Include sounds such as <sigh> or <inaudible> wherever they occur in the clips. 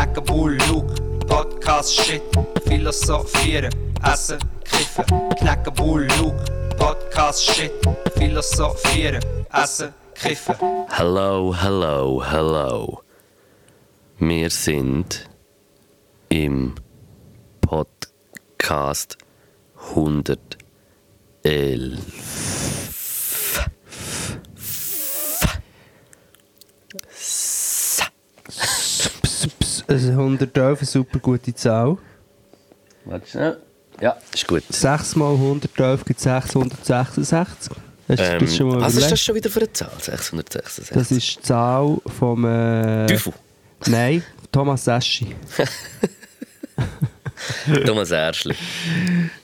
knacken Bull, Podcast, Shit, philosophieren, essen, kiffen, knacken Bull, Podcast, Shit, philosophieren, essen, kiffen. Hello, hello, hello. Wir sind im Podcast 111. Also 111 eine super gute Zahl. Warte schnell. Ja, ist gut. 6 mal 111 gibt 666. Hast Ähm, das schon mal was ist das schon wieder für eine Zahl? 666. Das ist die Zahl vom... Äh, Teufel. Nein, Thomas Eschi. <laughs> Thomas Erschli.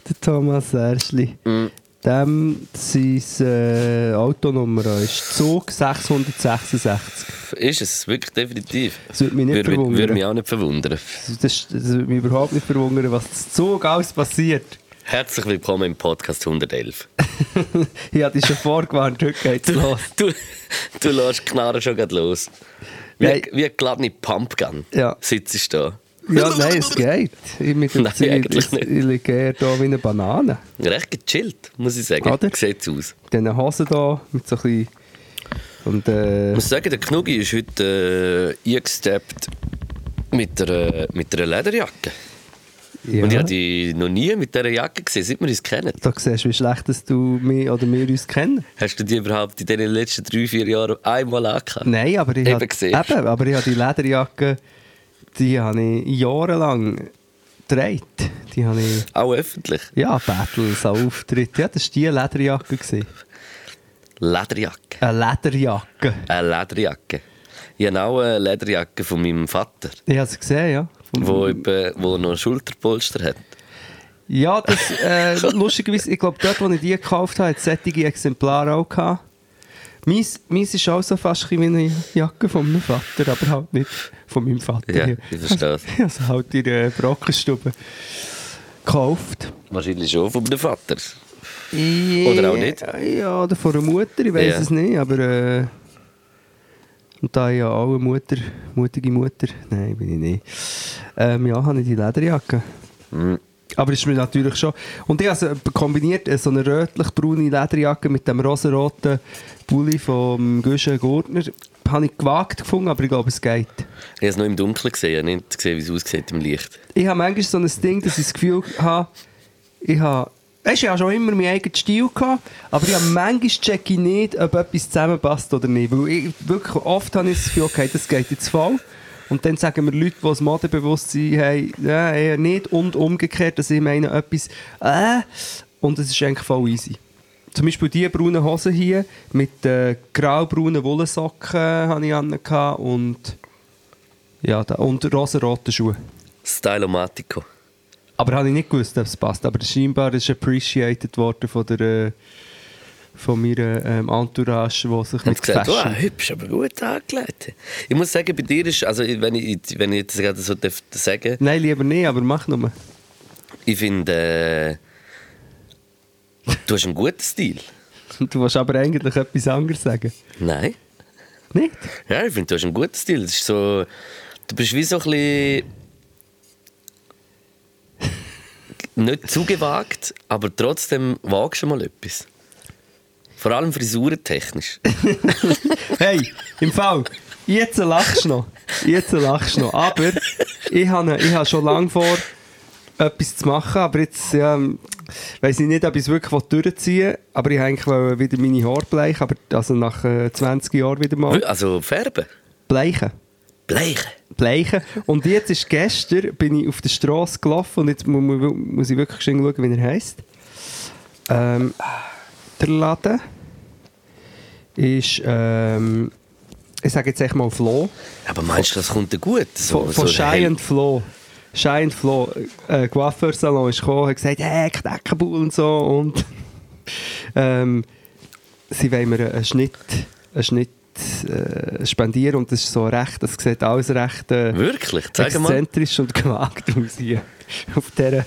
Der Thomas Erschli. Mm. Dem sein äh, Autonummer ist Zug 666. Ist es, wirklich definitiv. Das würde mich nicht Würde, mich- verwundern. würde mich auch nicht verwundern. Das, das würde mich überhaupt nicht verwundern, was das Zug alles passiert. Herzlich willkommen im Podcast 111. <laughs> Ich habe dich schon vorgewarnt, heute geht's los. Du, du lässt die Knarre schon los. Wie, Nein. wie eine geladene Pumpgun Ja. sitzt du da. Ja, nein, es geht. Ich, mit Nein, Zeit, eigentlich ich, nicht. ich liege da wie eine Banane. Recht gechillt, muss ich sagen. Oder? Sieht's aus. Diese Hose da mit so ein bisschen... Und äh, Ich muss sagen, der Knugi ist heute äh, eingesteppt mit einer, mit einer Lederjacke. ja, Und ich habe die noch nie mit dieser Jacke gesehen, seit wir uns kennen. da siehst du, wie schlecht dass du mich oder wir uns kennen. Hast du die überhaupt in den letzten drei, vier Jahren einmal angehabt? Nein, aber ich Eben habe gesehen. eben, aber ich habe die Lederjacke, die habe ich jahrelang getragen. Die habe ich, Auch öffentlich. ja, Battles, Auftritte. Ja, das war die Lederjacke. gewesen. Lederjacke. Eine Lederjacke. Eine Lederjacke. Ich habe auch eine Lederjacke von meinem Vater, Ich habe sie gesehen, ja. Vom- wo, etwa, wo noch ein Schulterpolster hat. Ja, das, äh, <laughs> lustigerweise, ich glaube, dort, wo ich die gekauft habe, hat es solche Exemplare auch gehabt. Meins, meins ist auch so fast wie eine Jacke von meinem Vater, aber halt nicht von meinem Vater. Ja, ich verstehe es. Ich habe halt in der Brockenstube gekauft. Wahrscheinlich schon von meinem Vater. Ja, Oder auch nicht? Ja, oder von einer Mutter, ich weiß Ja. es nicht, aber... Äh, und da ich ja auch eine Mutter, mutige Mutter, nein, bin ich nicht, ähm, ja, habe ich die Lederjacke. Mhm. Aber ist mir natürlich schon... Und ich habe so kombiniert äh, so eine rötlich-braune Lederjacke mit dem rosaroten Pulli vom Guschen Gurtner. Habe ich gewagt gefunden, aber ich glaube, es geht. Ich habe es noch im Dunkeln gesehen, nicht gesehen, wie es aussieht im Licht. Ich habe manchmal so ein Ding, dass ich das Gefühl habe, ich habe... Weißt du, ich habe schon immer meinen eigenen Stil gehabt, aber ich habe manchmal checke ich nicht, ob etwas zusammenpasst oder nicht. Weil ich, wirklich oft habe ich das Gefühl, okay, das geht jetzt voll. Und dann sagen mir Leute, die das Modebewusstsein haben, ja, eher nicht und umgekehrt, dass ich meine, etwas, äh, und es ist eigentlich voll easy. Zum Beispiel diese braunen Hosen hier mit äh, grau-braunen Wollsocken habe ich an und, ja, da, und rosa-roten Schuhe. Stylomatico. Aber habe ich nicht gewusst, ob es passt. Aber scheinbar ist appreciated worden von der äh, von meiner ähm, Entourage, die sich mit gesagt, Fashion... wow, hübsch, aber gut angelegt. Ich muss sagen, bei dir ist, also wenn ich, wenn ich das gerade so darf sagen Nein, lieber nicht, aber mach nur. ich finde, äh, du hast einen guten Stil. <laughs> Du willst aber eigentlich etwas anderes sagen. Nein. Nicht? Ja, ich finde, du hast einen guten Stil. Das ist so, du bist wie so ein bisschen <laughs> nicht zu gewagt, aber trotzdem wagst du mal etwas. Vor allem frisurentechnisch. <laughs> Hey, im Fall, jetzt lachst du noch. Jetzt lachst du noch. Aber ich habe, ich habe schon lange vor, etwas zu machen. Aber jetzt ja, weiß ich nicht, ob ich es wirklich durchziehen will. Aber ich eigentlich wollte wieder meine Haare bleichen. Aber also nach äh, 20 Jahren wieder mal. Also färben. Bleichen. Bleichen. bleichen. Und jetzt ist gestern bin ich auf der Straße gelaufen und jetzt mu mu muss ich wirklich schauen, wie er heisst. Ähm, der Laden ist, ähm, ich sage jetzt echt mal Flo. Aber meinst du, das kommt dir gut? So, Von, von so Shy and Flo. Shy and Flo. Äh, Coiffeursalon ist gekommen, hat gesagt, hey, Kneckenbull und so. Und ähm, sie wollen mir einen Schnitt, einen Schnitt äh, spendieren und das ist so recht, das sieht alles recht äh, Wirklich? Zeig mal. exzentrisch und <laughs> gewagt aus hier. Auf dieser...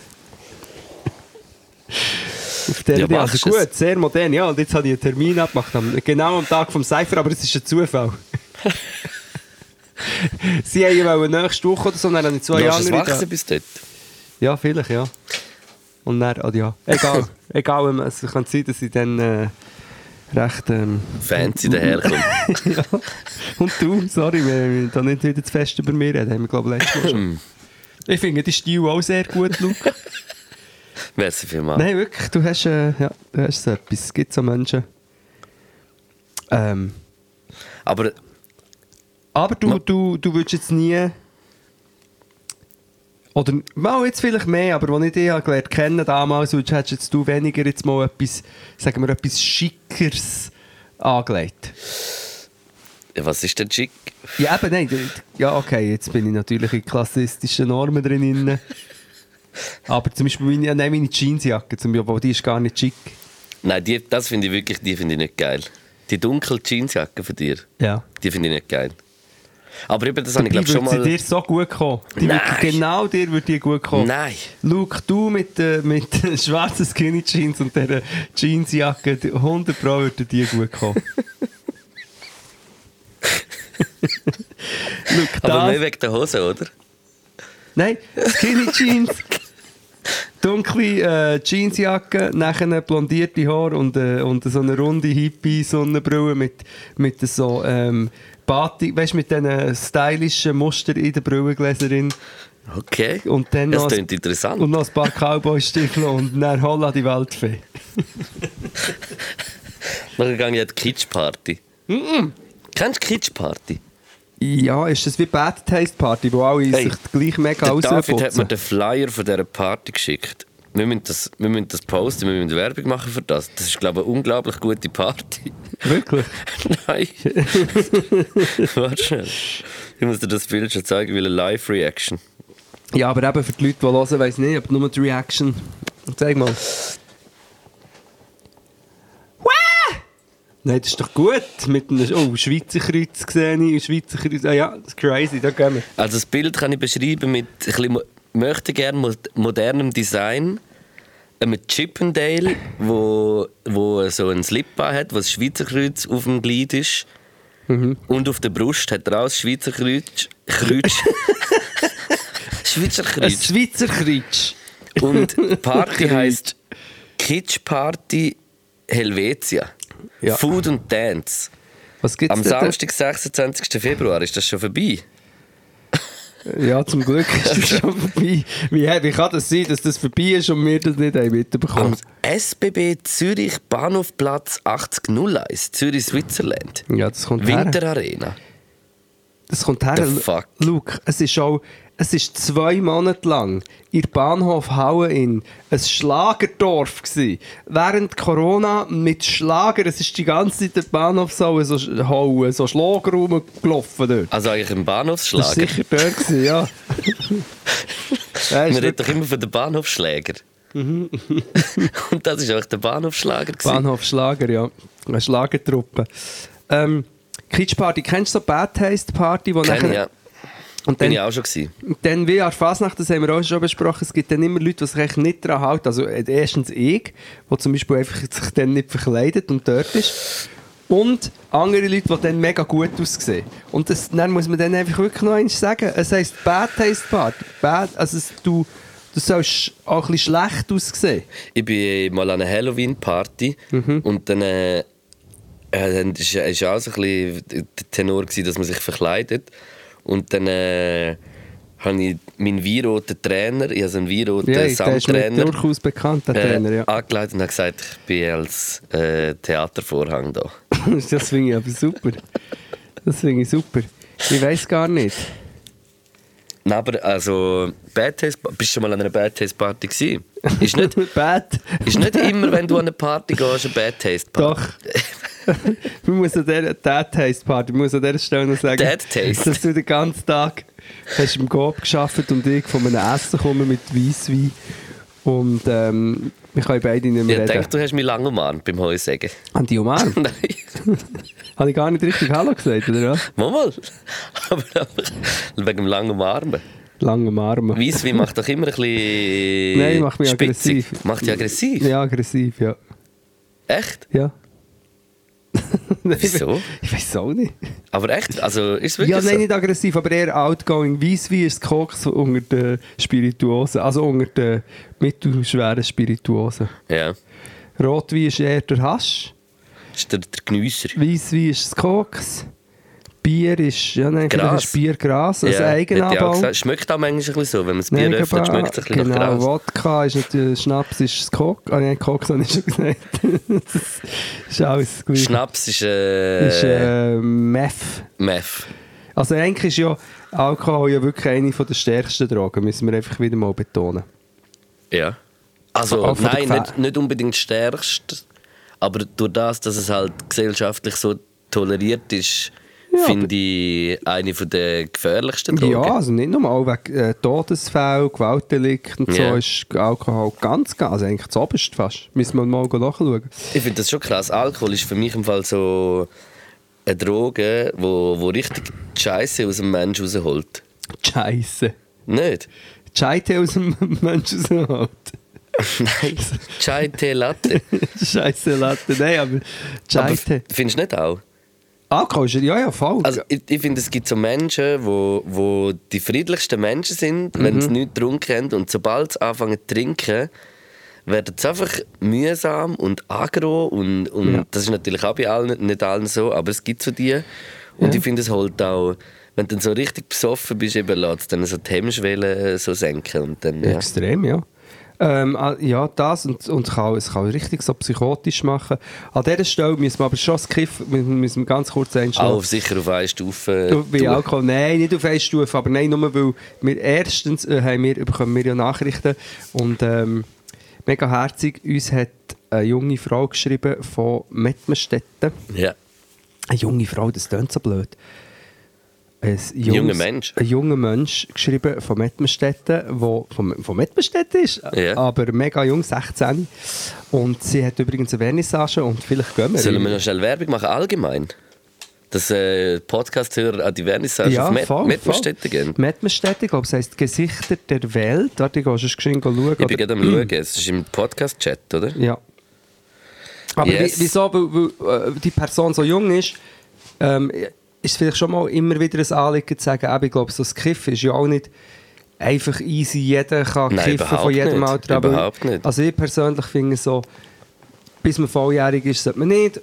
Auf dieser Ja, Idee. also gut, sehr modern. Ja, und jetzt habe ich einen Termin abgemacht, genau am Tag vom Cypher, aber es ist ein Zufall. <laughs> Sie haben wollen nächste Woche oder so, dann habe ich zwei es andere da. wachsen bis dort. Ja, vielleicht, ja. Und dann, ah, ja, egal. <laughs> egal, es kann sein, dass ich dann äh, recht... Ähm, Fancy daherkommt. <laughs> ja. Und du, sorry, wir wir da nicht wieder zu fest über mir reden, haben wir, glaube ich, letztes Mal schon. Ich finde die Stil auch sehr gut, Luke. Merci vielmals. Nein, wirklich, du hast, äh, ja, du hast so etwas. Es gibt so Menschen. Ähm, Aber aber du, du, du würdest jetzt nie. Oder mal jetzt vielleicht mehr, aber als ich dich habe gelernt kennen damals, würdest- hättest jetzt du weniger jetzt mal etwas, sagen wir, etwas Schickers angelegt. ja, was ist denn schick? Ja, eben, nein. Ja, okay, jetzt bin ich natürlich in klassistischen Normen drin. <laughs> aber zum Beispiel meine, nein, meine Jeansjacke, zum Beispiel, aber die ist gar nicht schick. Nein, die, das finde ich wirklich die finde ich nicht geil. Die dunkle Jeansjacke von dir, Ja. die finde ich nicht geil. Aber eben, das habe ich glaube schon mal... sie dir so gut kommen. Die Nein. genau dir würde die gut kommen. Nein. Luke, du mit, äh, mit den <laughs> schwarzen Skinny Jeans und dieser Jeansjacke, die- 100 Pro würde dir gut kommen. <laughs> Luke, Aber mehr wegen der Hose, oder? Nein, Skinny <laughs> Jeans, dunkle äh, Jeansjacke, nachher blondierte Haare und, äh, und so eine runde Hippie-Sonnenbrille mit, mit so ähm, Batik, weißt mit diesen stylischen Muster in der Brillengläserin. Okay. Und dann das klingt interessant. und noch ein paar Cowboy-Stiefel und dann Holla die gehe ich an die Kitsch-Party. Kennst du Kitsch-Party? Ja, ist das wie Bad Taste Party, wo alle Hey, sich gleich mega Der David hat mir den Flyer von dieser Party geschickt. Wir müssen, das, wir müssen das posten, wir müssen Werbung machen für das. Das ist, glaube ich, eine unglaublich gute Party. Wirklich? <laughs> Nein. <laughs> Warte schnell. Ich muss dir das Bild schon zeigen, weil eine Live-Reaction. Ja, aber eben für die Leute, die hören, weiss nicht, aber nur die Reaction. Zeig mal. Nein, das ist doch gut. Mit einem oh, Schweizer Kreuz gesehen, ich, Schweizer Kreuz. Ah ja, das ist crazy, da gehen wir. Also das Bild kann ich beschreiben mit ein bisschen, möchte gerne mo- modernem Design. Einem Chippendale, wo, wo so einen Slip hat, wo das Schweizer Kreuz auf dem Glied ist. Und auf der Brust hat er auch das Schweizer Kreuz. Kreuz. <laughs> Schweizer Ein Kreuz. Schweizer Kreuz. Und die Party <laughs> heisst Kitsch Party Helvetia. Ja. Food und Dance. Was gibt's Am? Samstag, 26. Februar, ist das schon vorbei? <laughs> Ja, zum Glück ist das schon vorbei. Wie, wie kann das sein, dass das vorbei ist und wir das nicht haben Am mitbekommen? SBB Zürich Bahnhofplatz 8001, Zürich, Switzerland. Ja, das kommt her. Winterarena. Das kommt her. Luke, es ist auch, es ist zwei Monate lang in Bahnhof Hauen in ein Schlagerdorf gsi. Während Corona mit Schlager, es ist die ganze Zeit der Bahnhof so, so Hauen, so Schlager rumgelaufen dort. Also eigentlich Das war Bahnhofsschlager. sicher dort gewesen, ja. <laughs> Man redet doch immer von den Bahnhofsschläger. Mhm. <laughs> Und das ist auch der Bahnhofsschlager. gewesen. Bahnhof Schlager, ja. Eine Schlagertruppe. Ähm, Kitschparty, kennst du so Bad Taste Party, wo Kenn nachher- ja. Und Bin dann, ich auch schon gewesen. dann wie der Fasnacht, das haben wir auch schon besprochen, es gibt dann immer Leute, die sich echt nicht daran halten. Also äh, erstens ich, der zum Beispiel einfach <laughs> sich dann nicht verkleidet und dort ist. Und andere Leute, die dann mega gut aussehen. Und das, dann muss man dann einfach wirklich noch eins sagen. Es heisst Bad Taste Party. Bad, also es, du, du sollst auch ein bisschen schlecht aussehen. Ich bin mal an einer Halloween-Party Mhm. und dann äh, äh, dann ist auch so ein bisschen der Tenor, gewesen, dass man sich verkleidet. Und dann äh, habe ich meinen weinroten Trainer, ich habe so einen weinroten Ja, Samttrainer, durchaus bekannt, der Trainer, ja. äh, angeleitet und habe gesagt, ich bin als äh, Theatervorhang da. <laughs> das finde ich aber super. Das finde ich super. Ich weiß gar nicht. Nein, aber also, Bad Taste, bist du schon mal an einer Bad Taste Party gewesen? Ist nicht, <laughs> Bad. ist nicht immer, wenn du an eine Party gehst, eine Bad Taste Party. Doch. <laughs> Man muss an dieser Dad Taste Party, man muss an dieser Stelle noch sagen, Dad Taste. dass du den ganzen Tag hast im Coop geschafft und ich von einem Essen komme mit Weisswein und ähm, wir können beide nicht mehr Ich reden. denke, du hast mich lange umarmt beim Heusägen. An die umarmt? <laughs> Nein. <laughs> Habe ich gar nicht richtig Hallo gesagt, oder was? Mal. Aber einfach wegen dem langen Umarmen. Lang umarmen. Weisswein macht doch immer ein bisschen Nein, macht mich spitzig. aggressiv. Macht dich aggressiv? Ja, aggressiv, ja. Echt? Ja. <laughs> Wieso? Ich weiß auch nicht. Aber echt? Also ist wirklich Ja, nein, so? nicht aggressiv, aber eher outgoing. Weisswein ist das Koks unter den Spirituosen, also unter den mittelschweren Spirituosen. Ja. Rotwein ist eher der Hasch, Das ist der, der Geniesser. Weisswein ist das Koks, Bier ist, ja nein, Gras. ist Bier Gras, also ja, Eigenanbau. gesagt. Schmeckt auch manchmal ein bisschen so. Wenn man das Bier öffnet, schmeckt es ein bisschen genau, Gras. Wodka ist nicht, Schnaps ist das Koks, ah nein, Koks habe ich schon gesagt. <laughs> das ist alles gut. Schnaps ist, äh, ist äh, Meth. Meth. Also eigentlich ist ja Alkohol ja wirklich eine der stärksten Drogen, müssen wir einfach wieder mal betonen. Ja. Also, der nein, nicht, nicht unbedingt das stärkste, aber durch das, dass es halt gesellschaftlich so toleriert ist, Ja, finde ich eine der gefährlichsten Drogen. Ja, also nicht nur auch wegen äh, Todesfällen, Gewaltdelikten und Ja. so ist Alkohol ganz, ganz, also eigentlich das Oberste fast. Müssen wir mal nachschauen. Ich finde das schon krass. Alkohol ist für mich im Fall so eine Droge, wo, wo richtig Scheiße aus dem Menschen rausholt. Scheiße. Nicht? Scheite aus dem Menschen rausholt. Nein. Chai Tee Latte. <laughs> Scheiße Latte. Nein, aber Scheite. findest du nicht auch? Ist ja, ja, voll. Also ich, ich finde, es gibt so Menschen, wo, wo die friedlichsten Menschen sind, wenn Mhm. sie nichts getrunken haben und sobald sie anfangen zu trinken, werden sie einfach mühsam und aggro und, und Ja. das ist natürlich auch bei allen, nicht allen so, aber es gibt so die und Ja. ich finde es halt auch, wenn du dann so richtig besoffen bist, eben lässt dann so die Hemmschwelle so senken und dann, ja. Extrem, ja. Ähm, ah, ja, das und, und kann, es kann richtig so psychotisch machen. An dieser Stelle müssen wir aber schon das Kiff, wir müssen ganz kurz einstellen. auf sicher auf eine Stufe Du, Bei. Alkohol, nein, nicht auf eine Stufe, aber nein, nur weil wir erstens äh, haben wir, bekommen wir ja Nachrichten und ähm, mega herzig, uns hat eine junge Frau geschrieben von Mettmerstetten. Ja. Eine junge Frau, das klingt so blöd. Ein junger Mensch. Ein junger Mensch geschrieben von Mettmerstetten, der von, von Mettmerstetten ist, Ja. aber mega jung, 16. Und sie hat übrigens eine Vernissage und vielleicht gehen wir. Sollen wir noch schnell Werbung machen, allgemein? Dass äh, Podcast-Hörer an die Vernissage auf Met voll, Mettmerstetten voll. gehen? Mettmerstetten, ich glaube, es heisst Gesichter der Welt. Warte, ich gehe sonst geschwind schauen. Ich bin gerade am schauen, es ist im Podcast-Chat, oder? Ja. Aber Yes. wie, wieso, weil, weil äh, die Person so jung ist, ähm, ist es vielleicht schon mal immer wieder ein Anliegen zu sagen, ich glaube, so das Kiffen ist ja auch nicht einfach easy, jeder kann Nein, kiffen von jedem nicht. Alter. Aber Überhaupt nicht. Also ich persönlich finde so, bis man volljährig ist, sollte man nicht,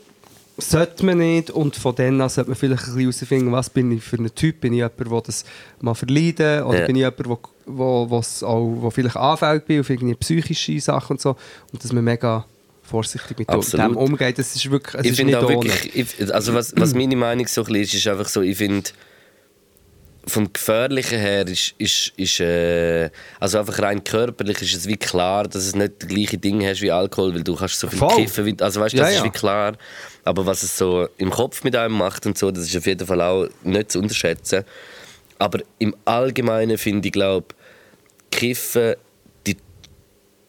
sollte man nicht und von dann an sollte man vielleicht ein bisschen herausfinden, was bin ich für ein Typ, bin ich jemand, der das mal verleiden oder Ja. bin ich jemand, wo, wo, wo's auch, wo vielleicht anfällig bin auf irgendwie psychische Sachen und so und dass man mega vorsichtig mit Absolut. dem umgeht, das ist wirklich, es ich finde auch wirklich, ich, also was, was <clears throat> meine Meinung so ein ist, ist einfach so, ich finde, vom Gefährlichen her ist, ist, ist äh, also einfach rein körperlich ist es wie klar, dass es nicht das gleiche Ding hast wie Alkohol, weil du kannst so viel Voll. kiffen, wie, also weißt du, das Ja, ist ja. wie klar. Aber was es so im Kopf mit einem macht und so, das ist auf jeden Fall auch nicht zu unterschätzen. Aber im Allgemeinen finde ich, glaube Kiffen die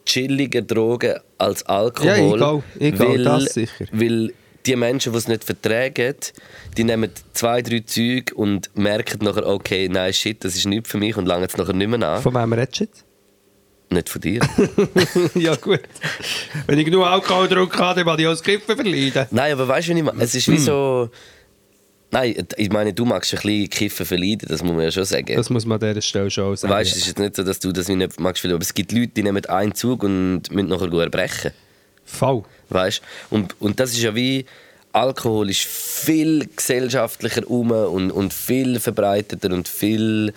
chilliger Drogen als Alkohol. Ja. Ich auch, weil, das sicher. Weil die Menschen, die es nicht vertragen, die nehmen zwei, drei Züge und merken nachher, okay, nein, shit, das ist nichts für mich und langen es nachher nicht mehr an. Von wem redest du jetzt? Nicht von dir. <laughs> ja gut. Wenn ich genug Alkohol getrunken habe, dann will ich auch das Kiffen verleiden. nein, aber weißt du, was ich meine? Es ist wie so... Nein, ich meine, du magst ein bisschen Kiffen verleiden, das muss man ja schon sagen. Das muss man an dieser Stelle schon sagen. Weißt du, es ist nicht so, dass du das nicht magst, aber es gibt Leute, die nehmen einen Zug und müssen nachher gut erbrechen. Voll. Weißt? Und, und das ist ja wie. Alkohol ist viel gesellschaftlicher um und, und viel verbreiteter und viel.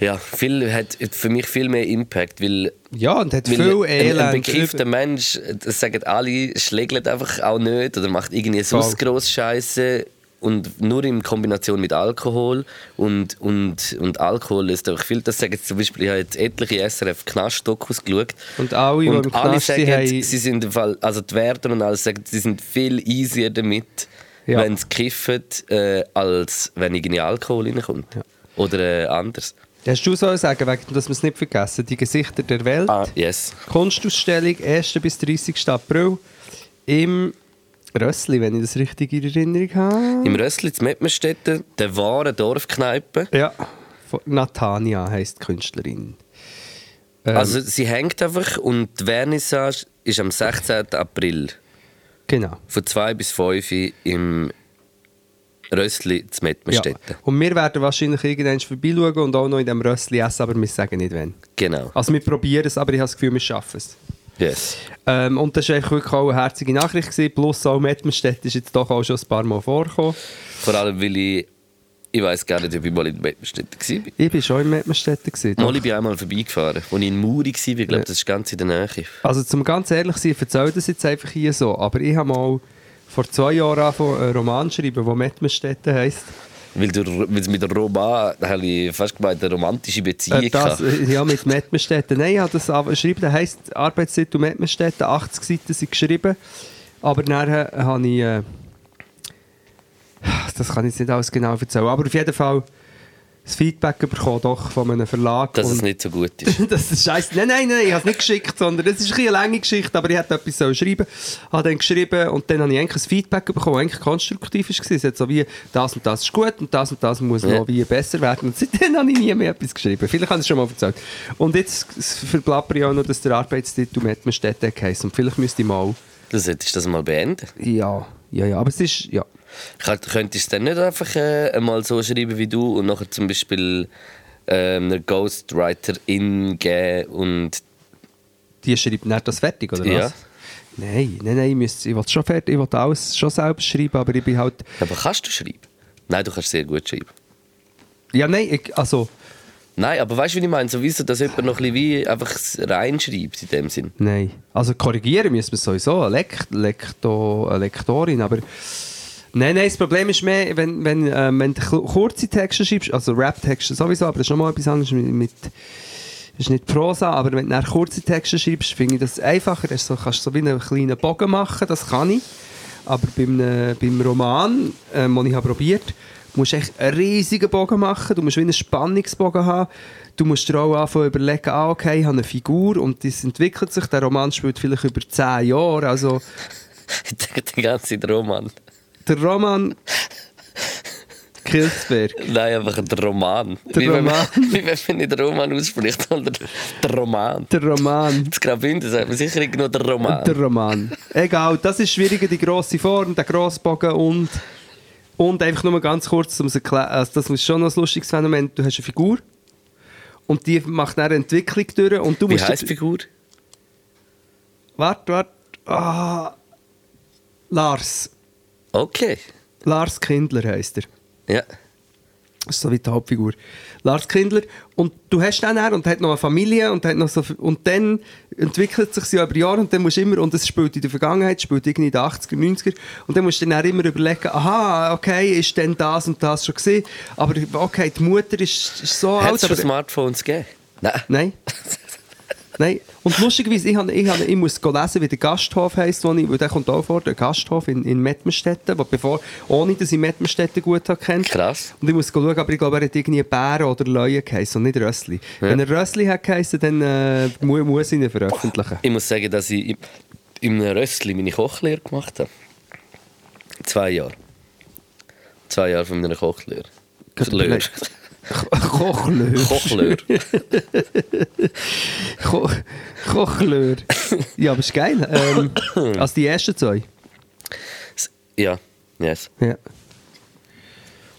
Ja, viel, hat für mich viel mehr Impact, weil, Ja, und hat viel ein, ein Elend. bekiffter Mensch, das sagen alle, schlägt einfach auch nicht oder macht irgendwie sonst gross Scheiße und nur in Kombination mit Alkohol und, und, und Alkohol löst einfach viel. Das sagen jetzt zum Beispiel, ich habe jetzt etliche SRF Knast-Dokus geschaut Und alle, die und alle sagen, haben- sie sind im Fall, also die Wärter und alles sagen, sie sind viel easier damit, Ja. wenn sie kiffen, äh, als wenn irgendwie Alkohol reinkommt. Oder äh, anders. Hast du so sagen, wegen, dass wir es nicht vergessen, die Gesichter der Welt, Ah, yes. Kunstausstellung 1. bis 30. April im Rössli, wenn ich das richtig in Erinnerung habe. Im Rössli zu Mettmerstetten, der wahre Dorfkneipe. Ja, Natania heisst die Künstlerin. Ähm, Also sie hängt einfach und die Vernissage ist am 16. April. Genau. Von 2 bis 5 im Rössli zu Ja. Mettmerstetten. Und wir werden wahrscheinlich irgendwann vorbeischauen und auch noch in diesem Rössli essen, aber wir sagen nicht wann. Genau. Also wir probieren es, aber ich habe das Gefühl, wir schaffen es. Yes. Ähm, und das war eigentlich wirklich auch eine herzige Nachricht. Gewesen. Plus auch Mettmerstedt ist jetzt doch auch schon ein paar Mal vorgekommen. Vor allem, weil ich. Ich weiß gar nicht, ob ich mal in Mettmerstetten war. Ich war schon in Mettmerstedt. Mal, ich bin einmal vorbeigefahren, als ich in Muri war. Ich glaube, das ist ganz in der Nähe. Also zum ganz ehrlich sein, ich erzähle das jetzt einfach hier so, aber ich habe mal vor zwei Jahren angefangen, einen Roman zu schreiben, der Mettmerstedt heisst. Weil, du, weil es mit der Roman, da habe ich fast gemeint, eine romantische Beziehung Äh, das, äh, ja, mit Mettmerstedt. Nein, ich habe das geschrieben, der heisst Arbeitstitel Mettmerstedt, 80 Seiten sind geschrieben. Aber nachher habe ich... Äh, das kann ich jetzt nicht alles genau erzählen, aber auf jeden Fall das Feedback bekommen doch von einem Verlag. Dass es nicht so gut ist. <laughs> das ist scheiße. Nein, nein, nein, ich habe es nicht geschickt, sondern es ist ein eine lange Geschichte, aber ich hätte etwas sollen schreiben habe dann geschrieben und dann habe ich eigentlich ein Feedback bekommen, das eigentlich konstruktiv war. Es hat so wie, das und das ist gut und das und das muss Ja. noch wie besser werden. Und seitdem habe ich nie mehr etwas geschrieben. Vielleicht habe ich es schon mal erzählt. Und jetzt verplapper ich auch noch, dass der Arbeitstitel Mettmerstedt heisst. Und vielleicht müsste ich mal... Das hättest du das mal beenden. Ja, ja, ja, aber es ist... Ja. Könntest du dann nicht einfach äh, einmal so schreiben wie du und nachher zum Beispiel ähm, einer Ghostwriterin geben und Die schreibt nicht das fertig, oder Ja. was? Nein, nein, nein, ich, müsste, ich will schon fertig, ich will alles schon selber schreiben, aber ich bin halt... Aber kannst du schreiben? Nein, du kannst sehr gut schreiben. Ja, nein, ich, also... Nein, aber weißt du, wie ich meine? Sowieso, dass jemand noch ein bisschen wie einfach reinschreibt in dem Sinn. Nein. Also korrigieren müssen wir sowieso, eine, Lekt Lekto eine Lektorin, aber... Nein, nein, das Problem ist mehr, wenn, wenn, ähm, wenn du ku- kurze Texte schreibst, also Rap-Texte sowieso, aber das ist nochmal etwas anderes mit... mit das ist nicht Prosa, aber wenn du dann kurze Texte schreibst, finde ich das einfacher. Das kannst du so wie einen kleinen Bogen machen, das kann ich. Aber beim, äh, beim Roman, ähm, den ich habe probiert musst du echt einen riesigen Bogen machen. Du musst wie einen Spannungsbogen haben. Du musst dir auch anfangen überlegen, ah, okay, ich habe eine Figur und das entwickelt sich. Der Roman spielt vielleicht über 10 Jahre. Also <laughs> die ganze Roman. Der Roman Kilsberg. Nein, einfach der Roman. Der wie, Wenn Roman. man, <laughs> wie wenn man nicht den Roman ausspricht, sondern der Roman. Der Roman. Das Graubünden sagt man sicher irgendwo der Roman. Der Roman. Egal, das ist schwieriger, die grosse Form, der grosse Bogen und, und einfach nur ganz kurz, um es erklären, also das ist schon noch ein lustiges Phänomen, du hast eine Figur und die macht eine Entwicklung durch und du wie musst... heisst die Figur? Warte, warte. Ah, Lars. Okay. Lars Kindler heisst er. Ja. Das ist so wie die Hauptfigur. Lars Kindler. Und du hast dann er und hat noch eine Familie und, hat noch so, und dann entwickelt sich ja über Jahre und dann musst du immer, und es spielt in der Vergangenheit, spielt irgendwie in den 80er, 90er, und dann musst du dann immer überlegen, aha, okay, ist denn das und das schon gesehen, aber okay, die Mutter ist, ist so Hat alt, es schon aber... Smartphones gegeben? Nein. Nein. <laughs> Nein. Und lustigerweise, ich, habe, ich, habe, ich muss lesen, wie der Gasthof heisst, wo ich, weil der kommt auch vor, der Gasthof in, in Mettmerstetten, wo bevor, ohne dass ich Mettmerstetten gut habe kennt. Krass. Und ich muss schauen, aber ich glaube, er hat irgendwie Bären oder Leuen geheißen und nicht Rössli. Ja. Wenn er Rössli hat geheißen, dann äh, mu- muss ich ihn veröffentlichen. Ich muss sagen, dass ich im- im Rössli meine Kochlehre gemacht habe. Zwei Jahre. Zwei Jahre von meiner Kochlehre. Lehre. Kochlöhr. Kochlehre. <laughs> Ko Kochlöhr. Ja, aber ist geil. Ähm, <coughs> also die ersten zwei. Ja, yes. Ja.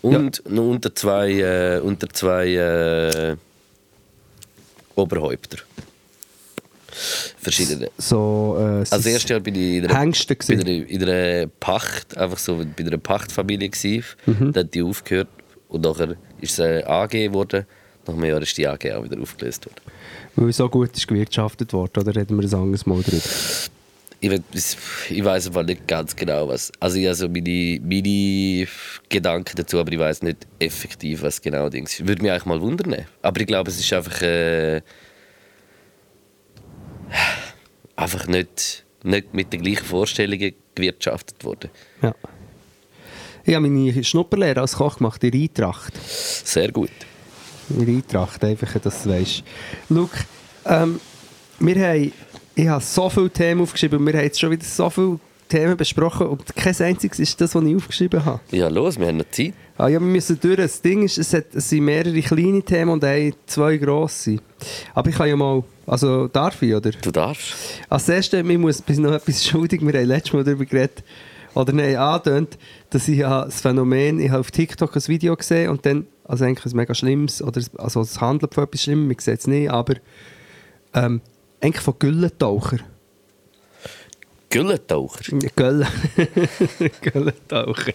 Und noch unter zwei, äh, unter zwei äh, Oberhäupter. Verschiedene. So, äh, Als erstes Jahr bin ich in Hengste einer Pacht, einfach so bei einer Pachtfamilie gewesen. Mhm. Da hat die aufgehört und nachher ist es eine AG geworden. Nach einem Jahr ist die AG auch wieder aufgelöst worden. Weil so gut ist gewirtschaftet worden, oder reden wir ein anderes Mal drüber? Ich, ich weiß aber nicht ganz genau was. Also ich habe so meine, meine Gedanken dazu, aber ich weiß nicht effektiv, was genau Dings ist. Würde mich eigentlich mal wundern. Aber ich glaube, es ist einfach äh, einfach nicht, nicht mit den gleichen Vorstellungen gewirtschaftet worden. Ja. Ich habe meine Schnupperlehre als Koch gemacht in Eintracht. Sehr gut. In Eintracht, einfach, dass du weißt. Schau, ähm, wir haben, ich habe so viele Themen aufgeschrieben und wir haben jetzt schon wieder so viele Themen besprochen und kein einziges ist das, was ich aufgeschrieben habe. Ja, los, wir haben noch Zeit. Ah, ja, wir müssen durch. Das Ding ist, es, hat, es sind mehrere kleine Themen und ein, zwei grosse. Aber ich kann ja mal... Also darf ich, oder? Du darfst. Als erstes, ich muss bis noch etwas schuldig. Wir haben letztes Mal darüber geredet, oder nein, angetönt, dass ich ja das Phänomen, ich habe auf TikTok ein Video gesehen und dann, also eigentlich ein mega schlimmes, oder also es handelt von etwas Schlimmem, ich sehe es nicht, aber ähm, eigentlich von Güllentaucher. Güllentaucher. Güllen. <laughs> Güllentaucher.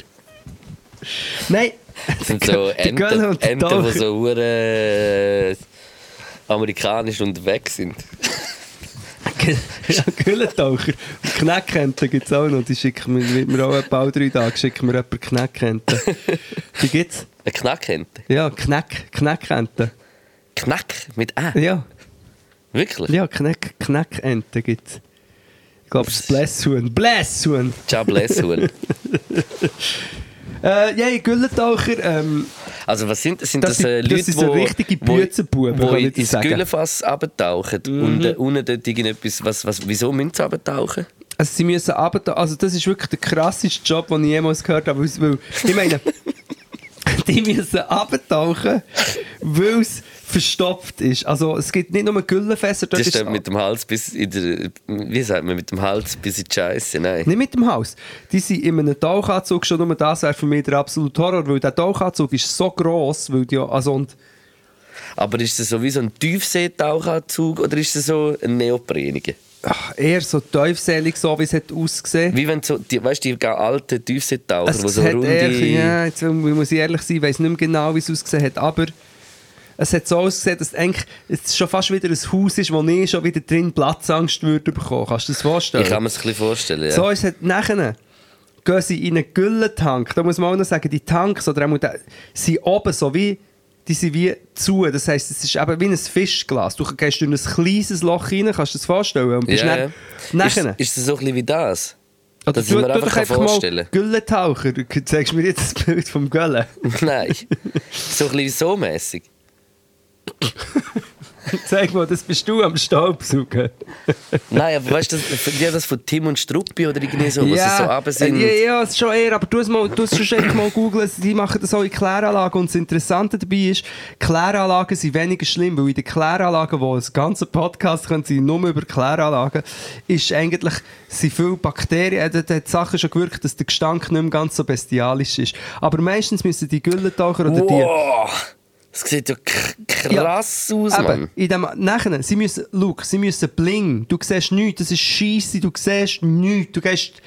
Nein! Das sind so <laughs> Enten, Enten die so hure amerikanisch unterwegs sind. Ja, <laughs> Güllentaucher. Und Kneckenten gibt es auch noch. Die schicken mir, wird mir auch etwa alle drei Tage schicken mir jemand Kneckenten. Die <laughs> gibt's? Eine Knackente. Ja, Kneck, Kneckenten. Knack mit Ä. Ja, Wirklich? ja Kneck, Kneckenten gibt's. Ich glaube, es ist Blässhuhn. Blässhuhn! Ciao, Blässhuhn. <laughs> Äh, ja, Güllentaucher, ähm, Also was sind, sind Das das, äh, das Leute, sind so wo- richtige wo- Büzenbuben, wo ich in- ins. Güllenfass abtauchen und äh, unten dort irgendetwas, was, was, wieso müssen sie abtauchen? also sie müssen runter, also das ist wirklich der krasseste Job, den ich jemals gehört habe, weil ich meine, <laughs> die müssen abtauchen, weil es verstopft ist. Also es gibt nicht nur Güllenfässer, dort Das ist mit dem Hals bis in der, wie sagt man, mit dem Hals bis in die Scheiße, nein. Nicht mit dem Haus. Die sind in einem Tauchanzug, schon nur das wäre für mich der absolute Horror, weil der Tauchanzug ist so gross, weil die, ja- also und Aber ist das so wie so ein Tiefseetauchanzug oder ist das so ein neopreniger? ach, eher so tiefselig, so wie es hat ausgesehen. Wie wenn so, die, weißt du, die alten Tiefseetaucher, die so runde... eher, ja, jetzt muss ich ehrlich sein, ich weiß nicht mehr genau, wie es ausgesehen hat, aber es hat so ausgesehen, dass eigentlich es schon fast wieder ein Haus ist, wo ich schon wieder drin Platzangst würde bekommen. Kannst du dir das vorstellen? Ich kann mir das ein bisschen vorstellen, ja. So ist es nachher. Gehen sie in einen Güllentank. Da muss man auch noch sagen, die Tanks oder auch sind oben so wie, die sind wie zu. Das heisst, es ist eben wie ein Fischglas. Du gehst durch ein kleines Loch rein, kannst du dir das vorstellen? Und bist ja, nachher. Ist, ist das so ein bisschen wie das? Oder dass ich mir einfach kann vorstellen Güllentaucher. Du zeigst mir jetzt das Bild vom Güllen. <laughs> Nein. so ein bisschen so mäßig. <laughs> Zeig mal, das bist du am Staubsaugen. <laughs> Nein, aber weißt du, das, ja, das von Tim und Struppi oder irgendwie so, wo sie so runter sind. ja, ja, ist schon eher, aber du hast mal, du hast schon mal googeln, die machen das auch in Kläranlagen und das Interessante dabei ist, Kläranlagen sind weniger schlimm, weil in den Kläranlagen, wo ein ganzer Podcast können sie nur über Kläranlagen, ist eigentlich, sind viele Bakterien, da hat die Sache schon gewirkt, dass der Gestank nicht mehr ganz so bestialisch ist. Aber meistens müssen die Güllentaucher oder die... Das sieht ja krass aus, Eben, Mann. in dem, nachher, sie müssen, look, sie müssen bling. Du siehst nichts, das ist scheisse, du siehst nichts. Du gehst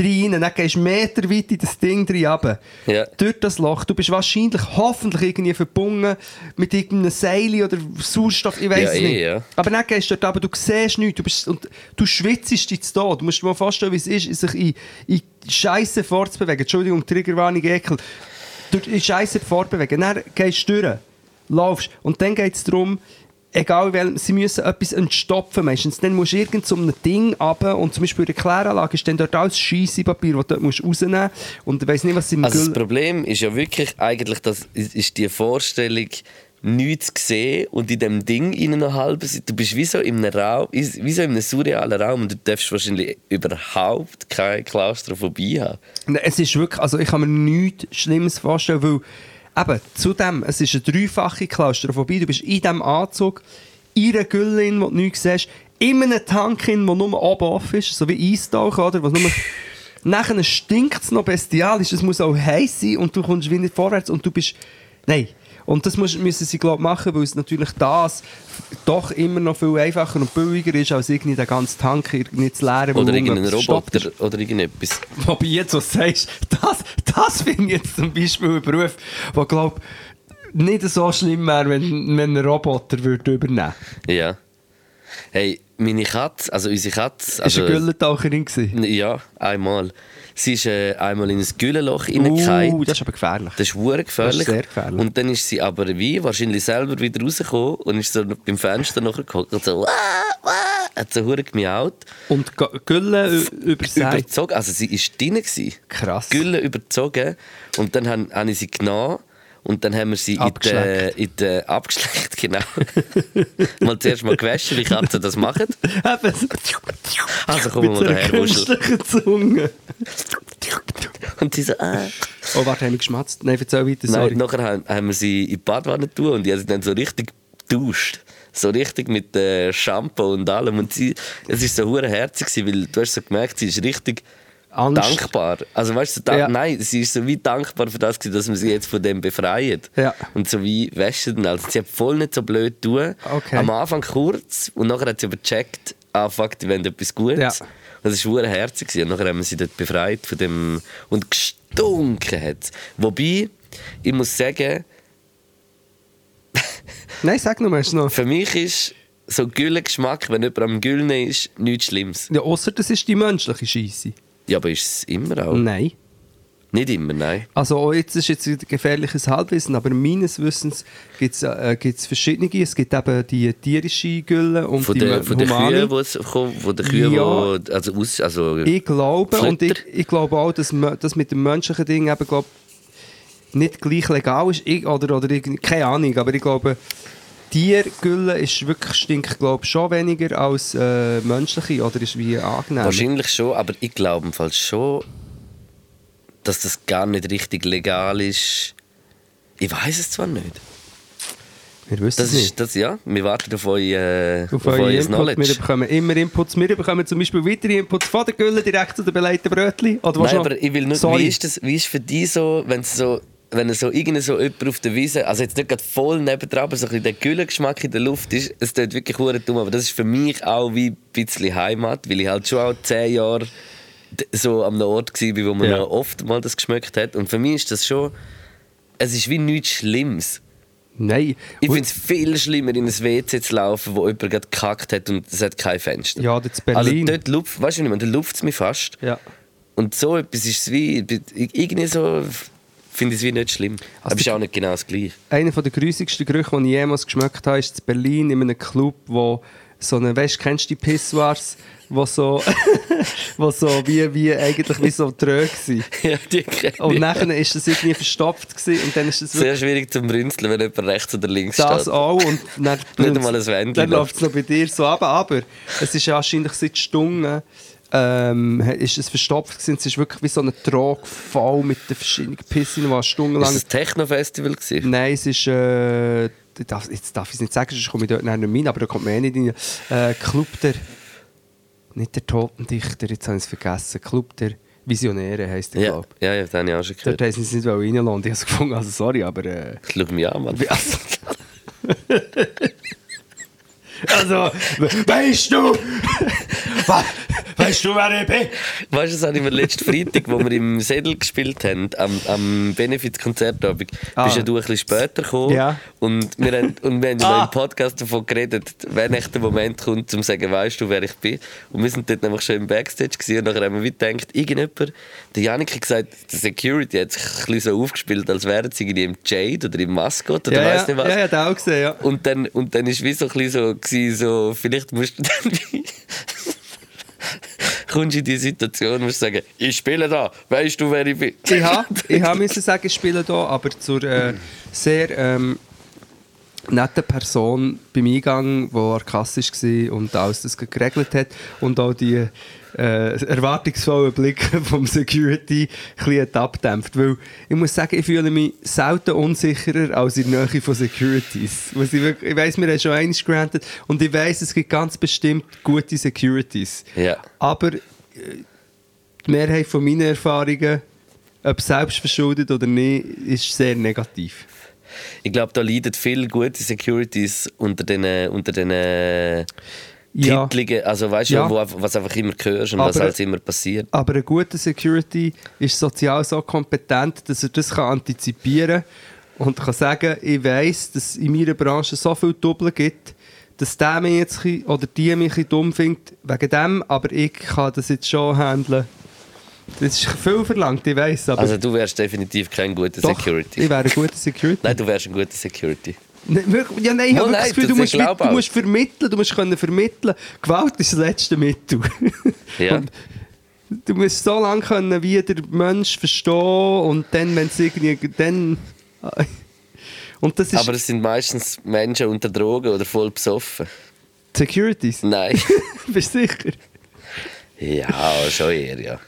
rein, dann gehst du Meter weit in das Ding rein runter. Ja. Durch das Loch. Du bist wahrscheinlich, hoffentlich irgendwie verbunden mit irgendeinem Seil oder Sauerstoff, ich weiß Ja, es eh, nicht. ja. Aber dann gehst du dort runter, du siehst nichts, du, bist, und du schwitzt dich zu Tod. Du musst dir mal vorstellen, wie es ist, sich in, in Scheiße fortzubewegen. Entschuldigung, Triggerwarnung, Ekel. Durch die Scheiße fortbewegen. Dann gehst du durch, laufst. Und dann geht es darum, egal welchem, sie müssen etwas entstopfen meistens. Dann musst du irgend so ein Ding runter und zum Beispiel in der Kläranlage ist dann dort alles Scheissepapier, das du dort musst rausnehmen musst. Und ich weiss nicht, was sie Also das Güll- Problem ist ja wirklich eigentlich, das ist die Vorstellung, nichts zu sehen und in dem Ding in einer halben Seite. Du bist wie so in einem Raum, wie so in einem surrealen Raum und du darfst wahrscheinlich überhaupt keine Klaustrophobie haben. Nein, Es ist wirklich, also ich kann mir nichts Schlimmes vorstellen, weil eben, zudem, es ist eine dreifache Klaustrophobie, du bist in diesem Anzug, in einer Gülle, in, wo du nichts siehst, in einem Tank, in, der nur oben offen ist, so wie Eistauchen, oder? Was nur <laughs> Nachher stinkt es noch bestialisch, es muss auch heiß sein und du kommst wie nicht vorwärts und du bist... Nein. Und das müssen sie glaub, machen, weil es natürlich das doch immer noch viel einfacher und billiger ist, als irgendwie den ganzen Tank irgendwie zu leeren. Oder unten irgendein etwas verstopft ist. Roboter oder irgendetwas. Wobei jetzt, was sagst, das, das finde ich jetzt zum Beispiel ein Beruf, der, glaube nicht so schlimm wäre, wenn, wenn ein Roboter würde übernehmen Ja. Hey, meine Katze, also unsere Katze... würde. Also, Ist eine Güllentaucherin gewesen? Ja, einmal. Sie ist äh, einmal in ein Güllenloch reingefallen. Uh, das ist aber gefährlich. Das ist hure gefährlich. Das ist sehr gefährlich. Und dann ist sie aber wie wahrscheinlich selber wieder rausgekommen und ist so beim Fenster nachher gehockt und so «Wah, wah», hat so hure gemiaut. Und G- Gülle übersagt. Überzogen, also sie war drin. gewesen. Krass. Gülle überzogen und dann habe ich sie genommen Und dann haben wir sie in Abgeschleckt. der, in der abgeschleckt, genau. <laughs> mal zuerst mal gewaschen, wie Katzen das machen. Also kommen wir mal daher, Wuschel. künstlichen Zunge. Und sie so, äh. Oh, warte, haben wir geschmatzt? Nein, erzähl weiter, sorry. Nein, nachher haben, haben wir sie in die Badwanne tun und die haben sie dann so richtig geduscht. So richtig mit äh, Shampoo und allem. Und sie, es war so hure herzig, weil du hast so gemerkt, sie ist richtig Angst. dankbar. Also weißt du, da Ja. nein, sie ist so wie dankbar für das, dass man sie jetzt von dem befreit. Ja. Und so wie wäschen. Also sie hat voll nicht so blöd tun. Okay. Am Anfang kurz und nachher hat sie aber gecheckt, ah fuck, die wollen etwas Gutes. Ja. Das war hure herzig. Und nachher haben wir sie dort befreit von dem... Und gestunken hat Wobei, ich muss sagen, <laughs> Nein, sag noch mal noch. für mich ist so Güllengeschmack, wenn jemand am Güllen ist, nichts Schlimmes. Ja, außer das ist die menschliche Scheisse. Ja, aber ist es immer auch? Nein. Nicht immer, nein. Also oh, jetzt ist jetzt wieder gefährliches Halbwissen, aber meines Wissens gibt es äh, gibt's verschiedene. Es gibt eben die tierische Gülle und Von die den von der humane. Kühen, wo es kommt, von den Kühen, Ja. wo, also aus, also Ich glaube, und ich, ich glaube auch, dass das mit dem menschlichen Ding eben, glaub, nicht gleich legal ist. Ich, oder, oder ich, keine Ahnung, aber ich glaube, Tiergülle ist wirklich, stinkt glaube schon weniger als äh, menschliche oder ist wie angenehm. wahrscheinlich schon, aber ich glaube im Fall schon, dass das gar nicht richtig legal ist. Ich weiß es zwar nicht. Wir wissen Das es nicht. das, ja. Wir warten auf, euer, Auf auf euer Input. Wir Knowledge. bekommen immer Inputs. Wir bekommen zum Beispiel weitere Inputs von der Gülle direkt zu den belegten Brötchen. Oder Nein, aber ich will nur, wie ist das, wie ist für dich so, wenn es so, wenn so irgendein so jemand auf der Wiese, also jetzt nicht gerade voll nebendran, aber so ein bisschen der Güllengeschmack in der Luft ist, es tut wirklich hure dumm, aber das ist für mich auch wie ein bisschen Heimat, weil ich halt schon auch zehn Jahre so am Ort war, wo man Ja. oft mal das geschmeckt hat und für mich ist das schon, es ist wie nichts Schlimmes. Nein. Ich finde es viel schlimmer, in ein WC zu laufen, wo jemand gerade gekackt hat und es hat kein Fenster. Ja, das in Berlin. Also dort luft, weißt du nicht, mehr, dort luft es mich fast. ja. Und so etwas ist es wie, irgendwie so, finde ich es wie nicht schlimm. Aber es ist auch nicht genau das Gleiche. Einer der grusigsten Gerüche, die ich jemals geschmeckt habe, ist in Berlin in einem Club, wo so eine, weißt, kennst du die Pissoirs, wo so, <laughs> wo so wie, wie eigentlich wie so trög sind. <laughs> ja, die kenne Und nachher ist das irgendwie verstopft gewesen, und dann ist das Sehr schwierig zum Brünzeln, wenn jemand rechts oder links das steht. auch und <laughs> dann, Nicht einmal ein Wändchen dann läuft es noch bei dir so ab, aber es ist wahrscheinlich seit Stunden ähm, ist es verstopft gewesen. Es ist wirklich wie so ein Trog voll mit den verschiedenen Pissen, die Ist stundenlang... das Techno-Festival gewesen? Nein, es ist... Äh, ich darf, jetzt darf ich es nicht sagen, sonst komme ich dort nicht rein, aber da kommt man eh nicht rein. Äh, Club der... Nicht der Totendichter, jetzt habe ich es vergessen. Club der Visionäre heisst der, Ja, glaube ja, ja, das habe ich auch schon ich. Dort gehört. haben sie es nicht reinlassen ich habe es gefunden, also sorry, aber... Äh, Schau mich an, Mann. also, <laughs> <laughs> also, we- weißt du, we- weißt du, wer ich bin? Weißt du, das habe ich mir letzten Freitag, wo wir im Sedel gespielt haben, am, am Benefizkonzertabend, Ah. bist ja du ein bisschen später gekommen. Ja. Und wir haben, und wir haben Ah. im Podcast davon geredet, wenn echt der Moment kommt, um zu sagen, weißt du, wer ich bin. Und wir sind dort nämlich schon im Backstage gewesen, und nachher haben wir gedacht, irgendjemand, der Janik hat gesagt, der Security hat sich ein bisschen so aufgespielt, als wären sie irgendwie im Jade oder im Mascot oder Ja, ja, nicht was. ja, ja, den auch gesehen, ja. Und dann, und dann ist wie so ein bisschen so, gewesen, so vielleicht musst du dann <laughs> kommst in die Situation, musst du sagen, ich spiele da, weißt du, wer ich bin? Ich habe <laughs> ich ha müssen sagen, ich spiele hier, aber zur äh, sehr ähm, netten Person beim Eingang, die sarkastisch war und alles das geregelt hat und auch die äh, erwartungsvollen Blicke <laughs> vom Security ein hat abdämpft. Weil ich muss sagen, ich fühle mich selten unsicherer als in der Nähe von Securities. Was ich wirklich, ich weiss, wir haben schon eines granted und ich weiss, es gibt ganz bestimmt gute Securities. Ja. Aber äh, die Mehrheit von meinen Erfahrungen, ob selbst verschuldet oder nicht, ist sehr negativ. Ich glaube, da leiden viele gute Securities unter den, unter den Ja. Titeln, also weißt du, Ja. wo, was einfach immer hörst und was Aber- halt immer passiert. Aber ein guter Security ist sozial so kompetent, dass er das kann antizipieren und kann sagen, ich weiss, dass es in meiner Branche so viel Doppel gibt, dass der mich jetzt oder die mich dumm findet wegen dem, aber ich kann das jetzt schon handeln. Das ist viel verlangt, ich aber Also du wärst definitiv kein guter doch, Security. ich wäre ein guter Security. Nein, du wärst ein guter Security. Nein, wirklich- Ja, nein, ich Oh, habe das Gefühl, du musst, mit, du musst vermitteln, du musst können vermitteln. Gewalt ist das letzte Mittel. Ja. Und du musst so lange können, wie der Mensch verstehen und dann, wenn es irgendwie, dann... Und das ist Aber es sind meistens Menschen unter Drogen oder voll besoffen. Securities. Nein. <laughs> Bist du sicher? ja, schon eher, ja.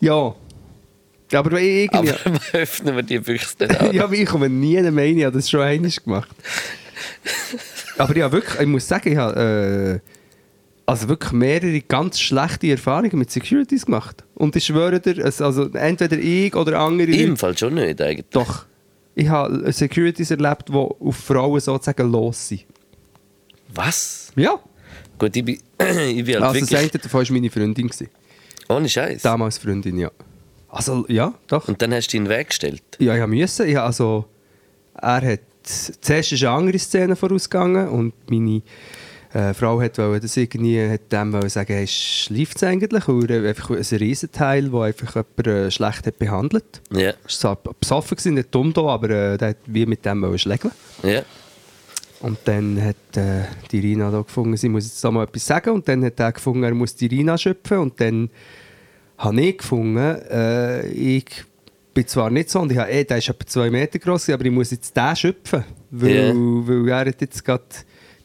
Ja. Aber irgendwie... Aber <laughs> öffnen wir die Büchse nicht an. <laughs> ja, aber ich komme nie in meine, ich habe das schon einmal gemacht. <laughs> aber ja, wirklich, ich muss sagen, ich habe äh, also wirklich mehrere ganz schlechte Erfahrungen mit Securities gemacht. Und ich schwöre dir, also entweder ich oder andere Im Fall schon nicht, eigentlich. Doch. Ich habe Securities erlebt, die auf Frauen sozusagen los sind. Was? Ja. Gut, ich bin, <clears throat> ich bin halt Also das wirklich... eine davon war meine Freundin. Gewesen. Ohne Scheiß. Damals Freundin, ja. Also, ja, doch. Und dann hast du ihn weggestellt. Ja, ich musste. Ich habe also, er hat, zuerst ist eine andere Szene vorausgegangen und meine äh, Frau hat wollte das irgendwie, hat dem sagen, hey, schläft es eigentlich? Und er einfach ein Riesenteil, der einfach jemand äh, schlecht hat behandelt. Ja. Er war besoffen, gewesen, nicht dumm da, aber äh, der hat wie mit dem wollte schlägeln. Ja. Und dann hat äh, die Rina da gefunden, sie muss jetzt da mal etwas sagen. Und dann hat er gefunden, er muss die Rina schöpfen. Und dann habe ich gefunden, äh, ich bin zwar nicht so, und ich habe, eh, der ist etwa zwei Meter groß, aber ich muss jetzt den schöpfen. Weil, Ja. weil er hat jetzt gerade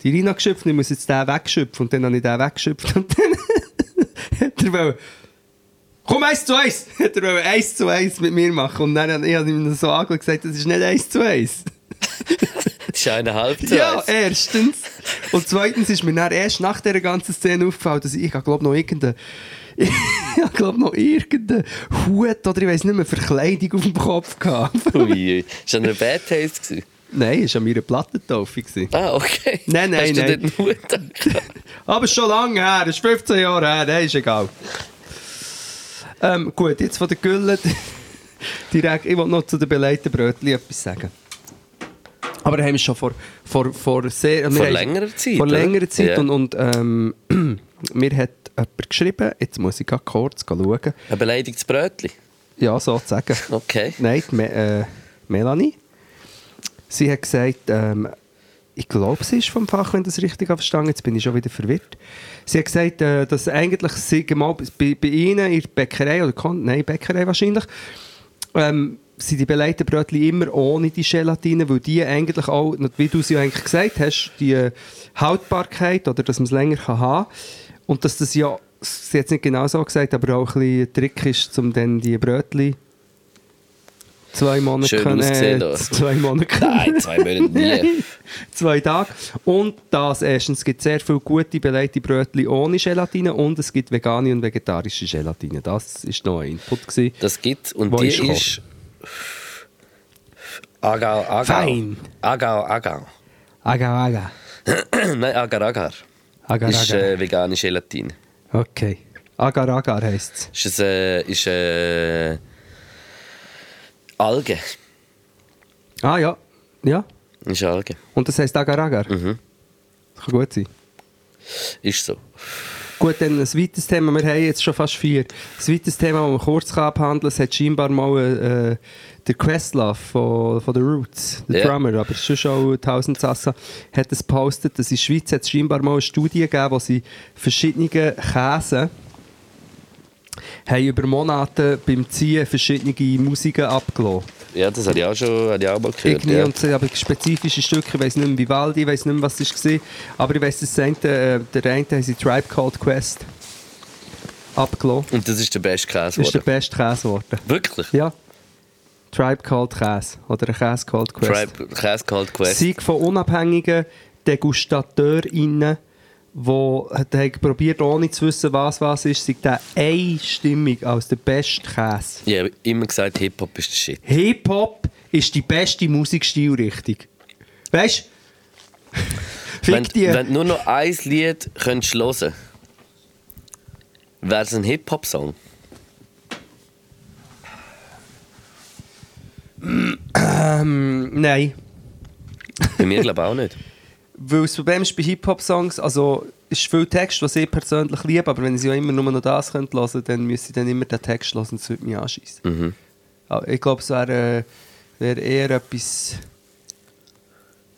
die Rina geschöpft und ich muss jetzt den wegschöpfen. Und dann habe ich den weggeschöpft. Und dann <laughs> hat er wollen, Komm, eins zu eins! <laughs> Hat er wollen eins zu eins mit mir machen. Und dann habe ich ihm so angeschaut und gesagt, das ist nicht eins zu eins. <laughs> Das ist eineinhalb zu Ja, erstens. Und zweitens ist mir dann erst nach dieser ganzen Szene aufgefallen, dass ich, ich glaube noch irgendeine, <laughs> ich glaube noch irgendeinen Hut oder ich weiß nicht mehr, Verkleidung auf dem Kopf gehabt. Ui, ui. Ist das eine Bad Taste? Gewesen? nein, es war an meiner Plattentaufe. Ah, okay. Nein, nein, Hast du nein. dort einen Hut? <laughs> Aber es schon lange her, das ist 15 Jahre her, das ist egal. Ähm, gut, jetzt von der Gülle <laughs> direkt, ich wollte noch zu den belegten Brötchen etwas sagen. Aber haben wir schon vor, vor, vor sehr... Vor längerer Zeit, Vor längerer Zeit Ja. und, und ähm, <clears throat> mir hat jemand geschrieben, jetzt muss ich kurz schauen, Ein beleidigtes Brötchen? ja, sozusagen. Okay. Nein, Me äh, Melanie. Sie hat gesagt, ähm, ich glaube, sie ist vom Fach, wenn ich das richtig verstanden Jetzt bin ich schon wieder verwirrt. Sie hat gesagt, äh, dass eigentlich sie mal bei, bei ihnen in der Bäckerei, oder Kon nein, Bäckerei wahrscheinlich, ähm, sind die belegten Brötchen immer ohne die Gelatine, weil die eigentlich auch, wie du sie eigentlich gesagt hast, die Haltbarkeit oder dass man es länger kann haben und dass das ja, sie hat es nicht genau so gesagt, aber auch ein bisschen ein Trick ist, um dann die Brötchen zwei Monate Schön können, äh, <laughs> zwei Monate. Nein, zwei Monate nie. <laughs> zwei Tage. Und das erstens, es gibt sehr viele gute belegte Brötchen ohne Gelatine und es gibt vegane und vegetarische Gelatine. Das war noch ein Input. Gewesen. Das gibt und die ist ist... Agar, Agar. Fein. Agar, Agar. Aga, aga. <clears throat> Nein, Agar, Agar. Agar, Ist agar. äh, vegane Gelatine. Okay. Agar, agar heisst es. Ist äh, ist, äh, Alge. Ah ja. Ja. Ist Alge. Und das heisst agar, agar. Mhm. Das kann gut sein. Ist so. Gut, dann ein zweites Thema. Wir haben jetzt schon fast vier. Ein zweites Thema, das man kurz abhandeln. Es hat scheinbar mal äh, der Questlove von, von The Roots, der Ja. Drummer, aber schon schon Tausend Sassa, hat es gepostet, dass in der Schweiz hat es scheinbar mal eine Studie gegeben, wo sie verschiedene Käse haben über Monate beim Ziehen verschiedene Musiken abgelassen. Ja, das habe ich auch schon habe ich auch mal gehört. Irgendwie, Ja. und so, aber spezifische Stücke, ich weiß nicht mehr Vivaldi, ich weiß nicht mehr, was es war, aber ich weiß, dass das eine, äh, der eine sie Tribe Called Quest abgelassen. Und das ist der beste Käse. Das ist der geworden. beste Käse geworden. Wirklich? Ja. Tribe Called Käse. Oder ein Käse Called Quest. Tribe, Käse Cold Quest. Sieg von unabhängigen DegustateurInnen, die haben probiert, ohne zu wissen, was was ist, sind der einstimmig als der beste Käse. Ich habe immer gesagt, Hip-Hop ist der Shit. Hip-Hop ist die beste Musikstilrichtung. Weißt du? <laughs> Wenn, die. wenn du nur noch ein Lied könntest hören wäre es ein Hip-Hop-Song. Ähm, nein. Bei mir glaube ich auch nicht. <laughs> Weil das Problem ist bei Hip-Hop-Songs, also ist viel Text, was ich persönlich liebe, aber wenn ich ja immer nur noch das könnte hören, dann müsste ich dann immer den Text hören, das würde mich anschießen. Mhm. Ich glaube, es wäre äh, wär eher etwas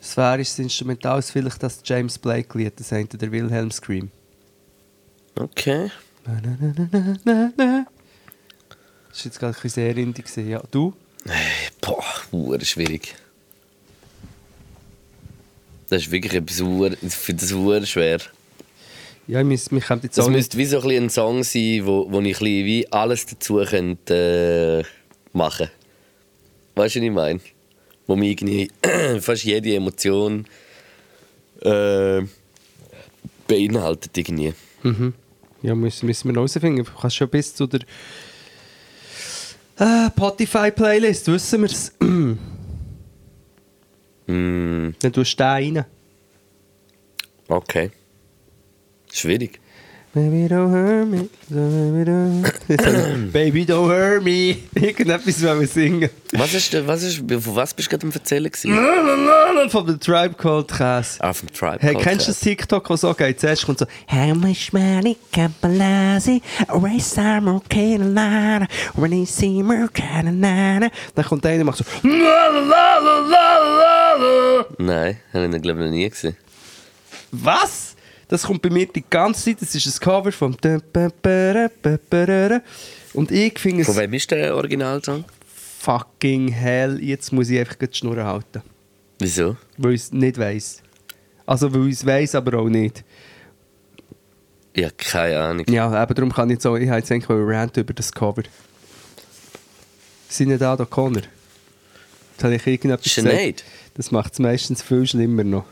sphärisches Instrumentales, vielleicht das James Blake-Lied, das hinter der Wilhelm Scream. Okay. Na, na, na, na, na, na. Das war jetzt gerade ein bisschen sehr indie. Ja. Du? Boah, hure schwierig. Das ist wirklich etwas, ich finde das hure schwer. Ja, mir, mir kommt jetzt Das müsste wie so ein, ein Song sein, wo, wo ich wie alles dazu könnte, äh, machen Weißt du, was ich meine? Wo mir irgendwie <clears throat> fast jede Emotion äh, beinhaltet. Irgendwie. Mhm. Ja, müssen, müssen wir noch herausfinden. Du kannst schon bis zu der äh, Spotify-Playlist, wissen wir es. <clears throat> Mm, Dann tust du den rein. okay. Schwierig. Baby don't hurt me, baby <coughs> don't, baby don't hurt me. Irgendetwas wollen wir singen. Was ist, was ist, von was bist du gerade am Erzählen? Gewesen? Von der Tribe Called Cast. Ah, vom Tribe. Hey, Called kennst du das. TikTok, was so geht? Zuerst kommt so How much money can Palazzi Erase summer Carolina When they see me Carolina Dann kommt einer und macht so Nein, habe ich glaube ich noch nie gesehen. Was? Das kommt bei mir die ganze Zeit. Das ist ein Cover vom Und ich finde Von es wem ist der Originalsong? fucking hell. Jetzt muss ich einfach die Schnur halten. Wieso? Weil ich es nicht weiss. Also, weil ich es weiss, aber auch nicht. Ich habe keine Ahnung. Ja, aber darum kann ich auch, ich habe jetzt eigentlich Rant über das Cover. Sind da da Connor? Jetzt habe ich irgendetwas Sinead? gesagt. Das macht es meistens viel schlimmer noch.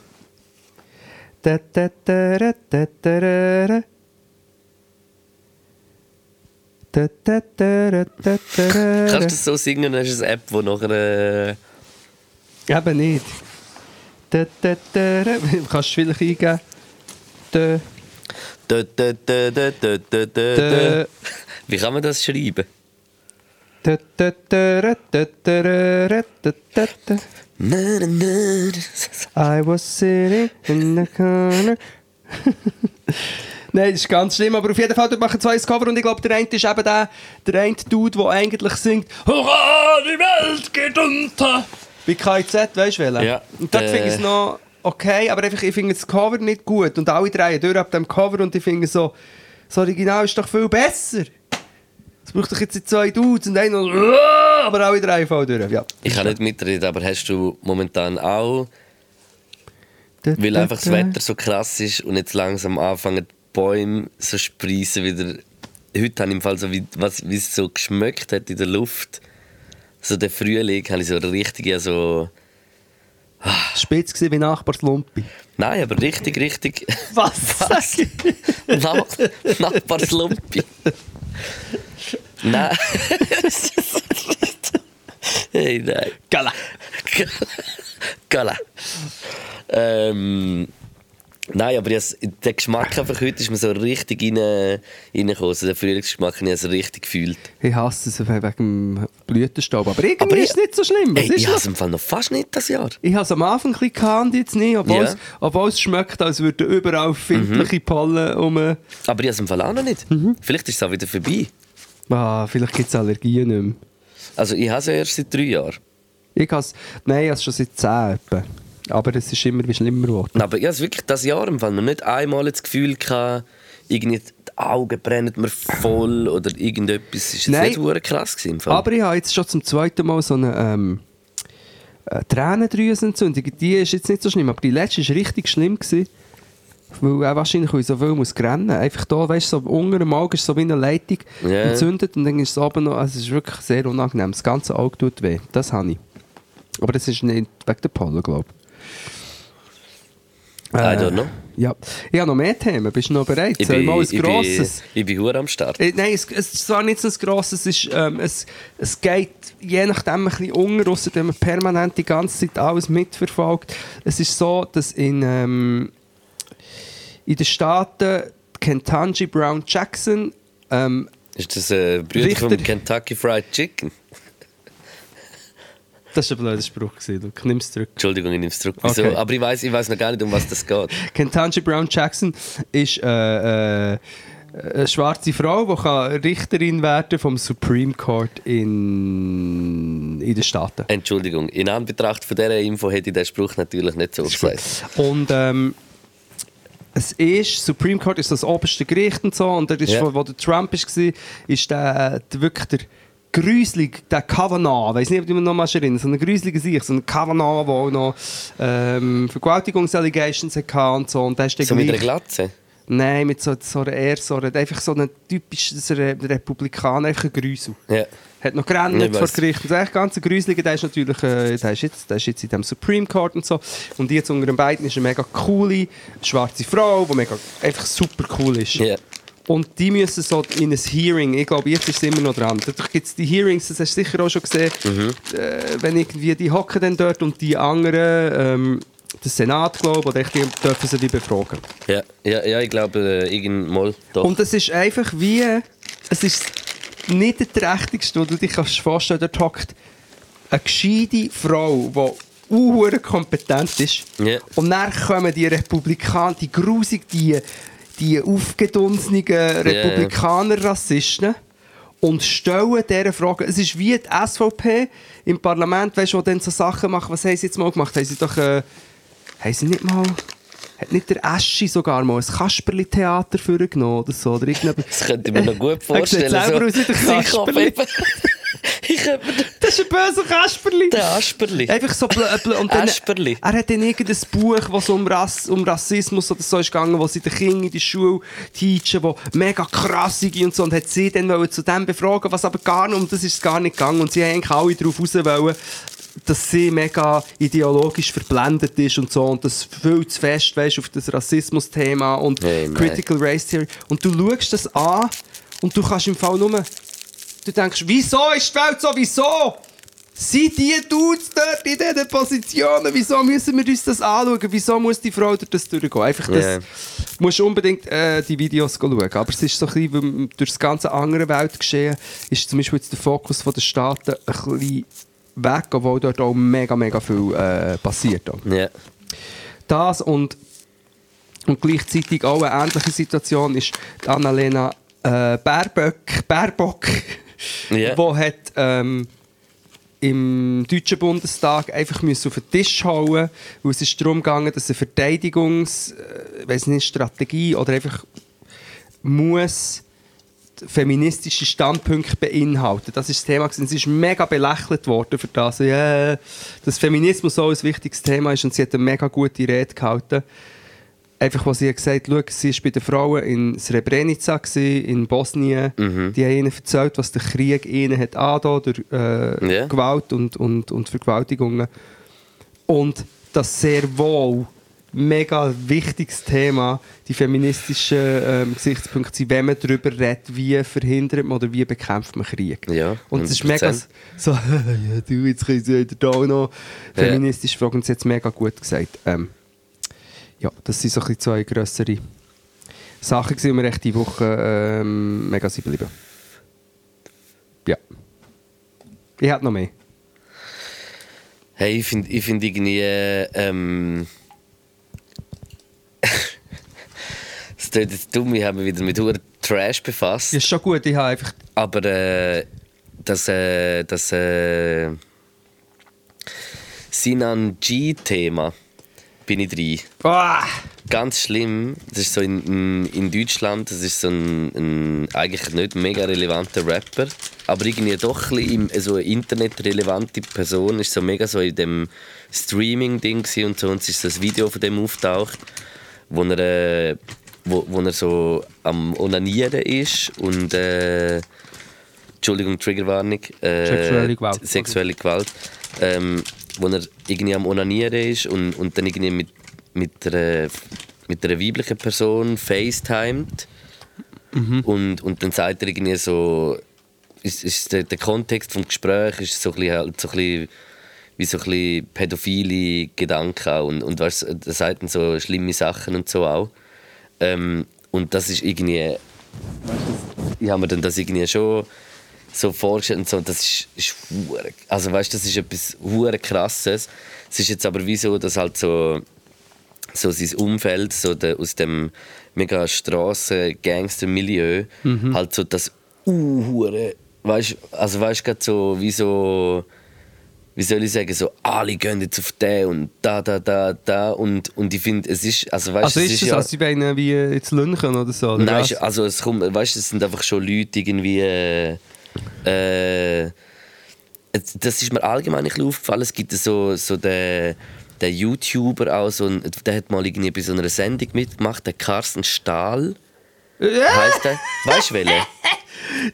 Da, da, da, da, da, da, da. Da, Kannst du das so singen, dann hast eine App, die nachher... Äh, Eben nicht. Da, da, da, da. Kannst du vielleicht eingeben? Da, da, da, da, da, da, da, da. Wie kann man das schreiben? da, da, da, da, da, da, da, da, da. I was sitting in the corner. <laughs> Nein, das ist ganz schlimm, aber auf jeden Fall dort machen zwei ein Cover und ich glaube, der eine ist eben der, der eine Dude, der eigentlich singt Hurra, die Welt geht unter! Bei KIZ, weißt du welchen? Ja, Und dort der- finde ich es noch okay, aber einfach, ich finde das Cover nicht gut und alle drehen durch ab dem Cover und ich finde so, das Original ist doch viel besser. Es braucht doch jetzt zwei Dudes und einer aber alle drei fallen durch. Ja. Ich kann nicht mitreden, aber hast du momentan auch, weil einfach das Wetter so krass ist und jetzt langsam anfangen die Bäume so sprießen wieder. Heute habe ich im Fall so, wie, was, wie es so geschmeckt hat in der Luft. So der Frühling habe ich so richtig ja so... Spitz gewesen wie Nachbars Lumpi. Nein, aber richtig, richtig... Was? <laughs> Was? <laughs> Nach, Nachbarslumpi. <laughs> Na. <laughs> hey, nee. Kala. Kala. Um, nein, aber yes, der Geschmack einfach heute ist mir so richtig rein, reingekommen. Also der Frühlingsgeschmack habe ich also richtig gefühlt. Ich hasse es wegen dem Blütenstaub. Aber irgendwie Aber ich- ist es nicht so schlimm. Was Ey, ich habe das? es im Fall noch fast nicht das Jahr. Ich habe es am Anfang ein bisschen gehabt jetzt nicht, obwohl, Ja. es, obwohl es schmeckt, als würden überall findliche Pollen um. Aber ich habe es im Fall auch noch nicht. Mhm. Vielleicht ist es auch wieder vorbei. Ah, vielleicht gibt es Allergien nicht mehr. Also ich habe es ja erst seit drei Jahren. Ich has, nein, ich habe es schon seit 10 etwa. Aber es ist immer wie schlimmer geworden. Aber ich habe wirklich das Jahr im Fall noch nicht einmal das Gefühl gehabt, irgendwie die Augen brennen mir voll oder irgendetwas. Ist jetzt Nein. nicht hure krass gewesen, im Fall. Aber ich habe jetzt schon zum zweiten Mal so eine ähm, äh, Tränendrüsenentzündung. Die ist jetzt nicht so schlimm, aber die letzte war richtig schlimm. Gewesen, weil er wahrscheinlich weil ich so viel muss rennen. Einfach da, weißt du, so unter dem Auge ist so wie eine Leitung Ja. entzündet und dann ist es oben noch, also es ist wirklich sehr unangenehm. Das ganze Auge tut weh. Das habe ich. Aber das ist nicht wegen der Pollen, glaube ich. I don't know. Ja. Ich habe noch mehr Themen. Bist du noch bereit? Ich bin, mal ein ich bin, grosses? ich bin hure am Start. Äh, Nein, es, es ist zwar nicht so ein grosses, es, ist, ähm, es, es geht je nachdem ein bisschen unter, wenn man permanent die ganze Zeit alles mitverfolgt. Es ist so, dass in, ähm, in den Staaten Kentanji Brown Jackson ähm, Ist das ein Brüder Richter- vom Kentucky Fried Chicken? Das war ein blöder Spruch, gewesen, du nimmst es zurück. Entschuldigung, ich nehme es zurück. Wieso? Okay. Aber ich weiß ich noch gar nicht, um was das geht. <laughs> Kentanji Brown Jackson ist äh, äh, eine schwarze Frau, die kann Richterin werden vom Supreme Court in, in den Staaten. Entschuldigung, in Anbetracht von dieser Info hätte ich den Spruch natürlich nicht so gesagt. Und ähm, es ist, Supreme Court ist das oberste Gericht und so, und das ist, Ja. wo, wo der Trump war, ist der, der wirklich der, gruselig, der Kavanaugh, weiß nicht, ob du mich noch mal erinnern, so ein gruseliger Sicht, so ein Kavanaugh, der auch noch ähm, Vergewaltigungsallegations hatte und so. Und der ist So mit einer Glatze. Nein, mit so, so einer eher so einer, einfach so einem typischen so einer Republikaner, einfach ein Grusel. Ja. Hat noch gerannt vor. Gericht. Und echt ganz ein Gruseliger, der ist natürlich, äh, der ist jetzt, der ist jetzt in dem Supreme Court und so. Und jetzt unter den beiden ist eine mega coole, schwarze Frau, die mega, einfach super cool ist. Ja. Und die müssen so in ein Hearing, ich glaube, jetzt ist es immer noch dran. Dadurch gibt es die Hearings, das hast du sicher auch schon gesehen, äh, wenn irgendwie die hocken dann dort und die anderen, ähm, der Senat, glaube ich, oder die dürfen sie die befragen. Ja, ja, ja ich glaube, äh, irgendwann doch. Und es ist einfach wie, es ist nicht der trächtigste, wo du dich kannst vorstellen dort hockt eine gescheite Frau, die unhure kompetent ist. Ja. Und dann kommen die Republikaner, die grusig, die, die aufgedunsenen Republikaner-Rassisten und stellen diese Frage. Es ist wie die SVP im Parlament, weißt du, die dann so Sachen machen. Was haben sie jetzt mal gemacht? Haben sie doch, äh, haben sie nicht mal, hat nicht der Eschi sogar mal ein Kasperli-Theater vorgenommen oder so? Oder? Das könnte ich mir noch gut <laughs> Er sieht vorstellen. selber aus wie der <laughs> Kasperli. <laughs> ich Das ist ein böser Kasperli. den Asperli. Einfach so blöd. blö und dann, Asperli. er hat dann irgendein Buch, es um, Rass, um Rassismus oder so ist gegangen, wo sie den Kindern in die Schule teachen, wo mega krass sind und so. Und hat sie dann wollen zu dem befragen, was aber gar nicht, um das ist es gar nicht gegangen. Und sie haben eigentlich alle darauf raus wollen, dass sie mega ideologisch verblendet ist und so und das viel zu fest weißt, auf das Rassismus-Thema und Hey. Critical Race Theory. Und du schaust das an und du kannst im Fall nur Du denkst, wieso ist die Welt so? Wieso? Sind die Dudes dort in diesen Positionen? Wieso müssen wir uns das anschauen? Wieso muss die Frau durch das durchgehen? Einfach das. Ja. musst unbedingt äh, die Videos schauen. Aber es ist so ein bisschen, durch das ganze andere Weltgeschehen ist zum Beispiel jetzt der Fokus der Staaten ein bisschen weg, obwohl dort auch mega, mega viel äh, passiert. Ja. das und, und gleichzeitig auch eine ähnliche Situation ist die Annalena äh, Baerbock, Baerbock Ja. wo hat ähm, im Deutschen Bundestag einfach auf den Tisch hauen, weil es ist darum gegangen, dass eine Verteidigungs, äh, nicht, Strategie oder einfach muss feministische Standpunkte beinhalten. Das ist das Thema. Sie ist mega belächelt worden für das. Ja, dass Feminismus so ein wichtiges Thema ist und sie hat eine mega gute Rede gehalten. Einfach, was sie gesagt hat, sie war bei den Frauen in Srebrenica, gewesen, in Bosnien. Die haben ihnen erzählt, was der Krieg ihnen hat angetan durch äh, Ja. Gewalt und, und, und Vergewaltigungen. Und das sehr wohl mega wichtiges Thema, die feministischen ähm, Gesichtspunkte sind, wenn man darüber redet, wie verhindert man oder wie bekämpft man Krieg. Ja, Und es ist mega 100%. <laughs> so, <laughs> ja du, jetzt können sie wieder da noch Ja. feministisch fragen, und sie hat es mega gut gesagt. Ähm, ja, das sind so ein zwei grössere Sachen, die wir echt die Woche ähm, mega sind geblieben. Ja. Ich hätte noch mehr. Hey, ich finde ich find irgendwie. äh, Ähm, <laughs> es tut jetzt dumm, ich habe mich wieder mit Huren Trash befasst. Ja, ist schon gut, ich habe einfach... Aber äh, das, äh, das äh, Sinan G-Thema bin ich drin. Ah! Ganz schlimm. Das ist so in, in, Deutschland, das ist so ein, ein eigentlich nicht mega relevanter Rapper, aber irgendwie doch ein im- so eine internetrelevante Person, ist so mega so in dem Streaming-Ding und so und es ist ein Video von dem auftaucht, wo er, äh, wo, wo er so am Onanieren ist und äh, Entschuldigung, Triggerwarnung. Äh, Sexuelle Gewalt. Sexuelle Gewalt. Ähm, wo er irgendwie am Onanieren ist und, und dann irgendwie mit, mit, einer, mit einer weiblichen Person facetimed. Und, und dann sagt er irgendwie so, ist, ist der, der Kontext des Gesprächs ist so ein bisschen, halt so ein bisschen, wie so ein bisschen pädophile Gedanken auch. Und, und weißt, er sagt dann so schlimme Sachen und so auch. Ähm, und das ist irgendwie, ich habe mir dann das irgendwie schon so vorgestellt und so, das ist, ist hure- also weißt, das ist etwas hure krasses. Es ist jetzt aber wie so, dass halt so so sein Umfeld so der, aus dem mega Straßen Gangster Milieu halt so das uhure weißt also weißt gerade so wie so wie soll ich sagen so alle gehen jetzt auf den und da da da da und und ich finde es ist also weißt Also es ist es, ja, als sie wollen wie jetzt Lünchen oder so? Oder Nein, was? ist- also es kommt, weißt, es sind einfach schon Leute irgendwie, äh, äh, das ist mir allgemein nicht aufgefallen. Es gibt so, so den, den YouTuber auch, so ein, der hat mal irgendwie bei so einer Sendung mitgemacht, der Carsten Stahl. Heißt der? Weißt du welchen? <laughs>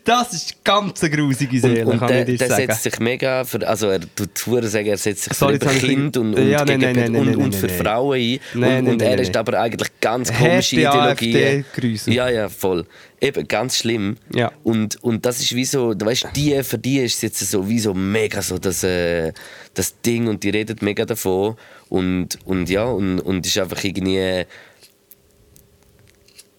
Das ist ganz eine grusige Seele, und, und kann der, ich dir sagen. setzt sich mega für, also er tut sagen, er setzt sich Sorry, für jetzt habe ich Kind und, und, Ja, nein, nein, nein, und, und für. Frauen ein. Und er ist aber eigentlich ganz komische. AfD-Grüße. Ja, ja, voll. Eben, ganz schlimm. Ja. Und, und das ist wie so, du weißt, die, für die ist es jetzt so wie so mega so das, äh, das Ding und die redet mega davon. Und, und ja, und, und ist einfach irgendwie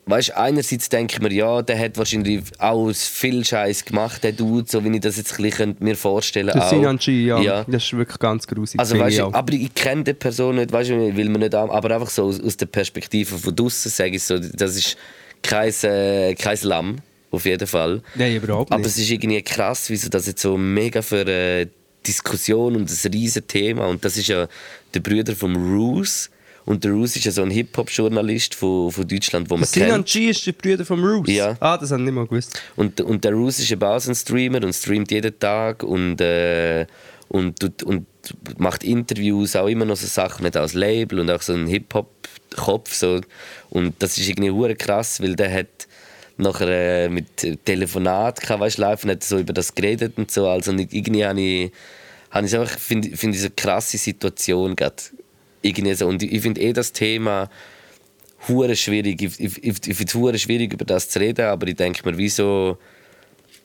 weißt einerseits denke ich mir, ja, der hat wahrscheinlich auch viel Scheiß gemacht, der Dude, so wie ich das jetzt ein bisschen mir vorstellen Der auch. Sinan G, ja, Ja. Das ist wirklich ganz grusig. Also, weißt ich aber ich kenne die Person nicht, weißt will man nicht aber einfach so aus, aus der Perspektive von draußen sage ich so, das ist kein, äh, kein Lamm, auf jeden Fall. Nein, überhaupt Aber nicht. es ist irgendwie krass, wieso das jetzt so mega für eine Diskussion und ein riesen Thema und das ist ja der Bruder vom Roos und der Roos ist ja so ein Hip-Hop-Journalist von, von Deutschland, wo man Sinan kennt. G ist der Bruder von Roos. Ja. Ah, das habe ich nicht mal gewusst. Und, und der Roos ist eben auch so ein Streamer und streamt jeden Tag und, äh, und, tut- und macht Interviews, auch immer noch so Sachen, nicht als Label und auch so ein Hip-Hop-Kopf. So. Und das ist irgendwie hure krass, weil der hat nachher äh, mit Telefonat gehabt, weißt, live und hat so über das geredet und so. Also irgendwie habe ich, habe ich einfach, finde find ich so eine krasse Situation gerade. Irgendwie. Und ich, finde eh das Thema hure schwierig. Ich, ich, ich, finde es schwierig, über das zu reden, aber ich denke mir, wieso,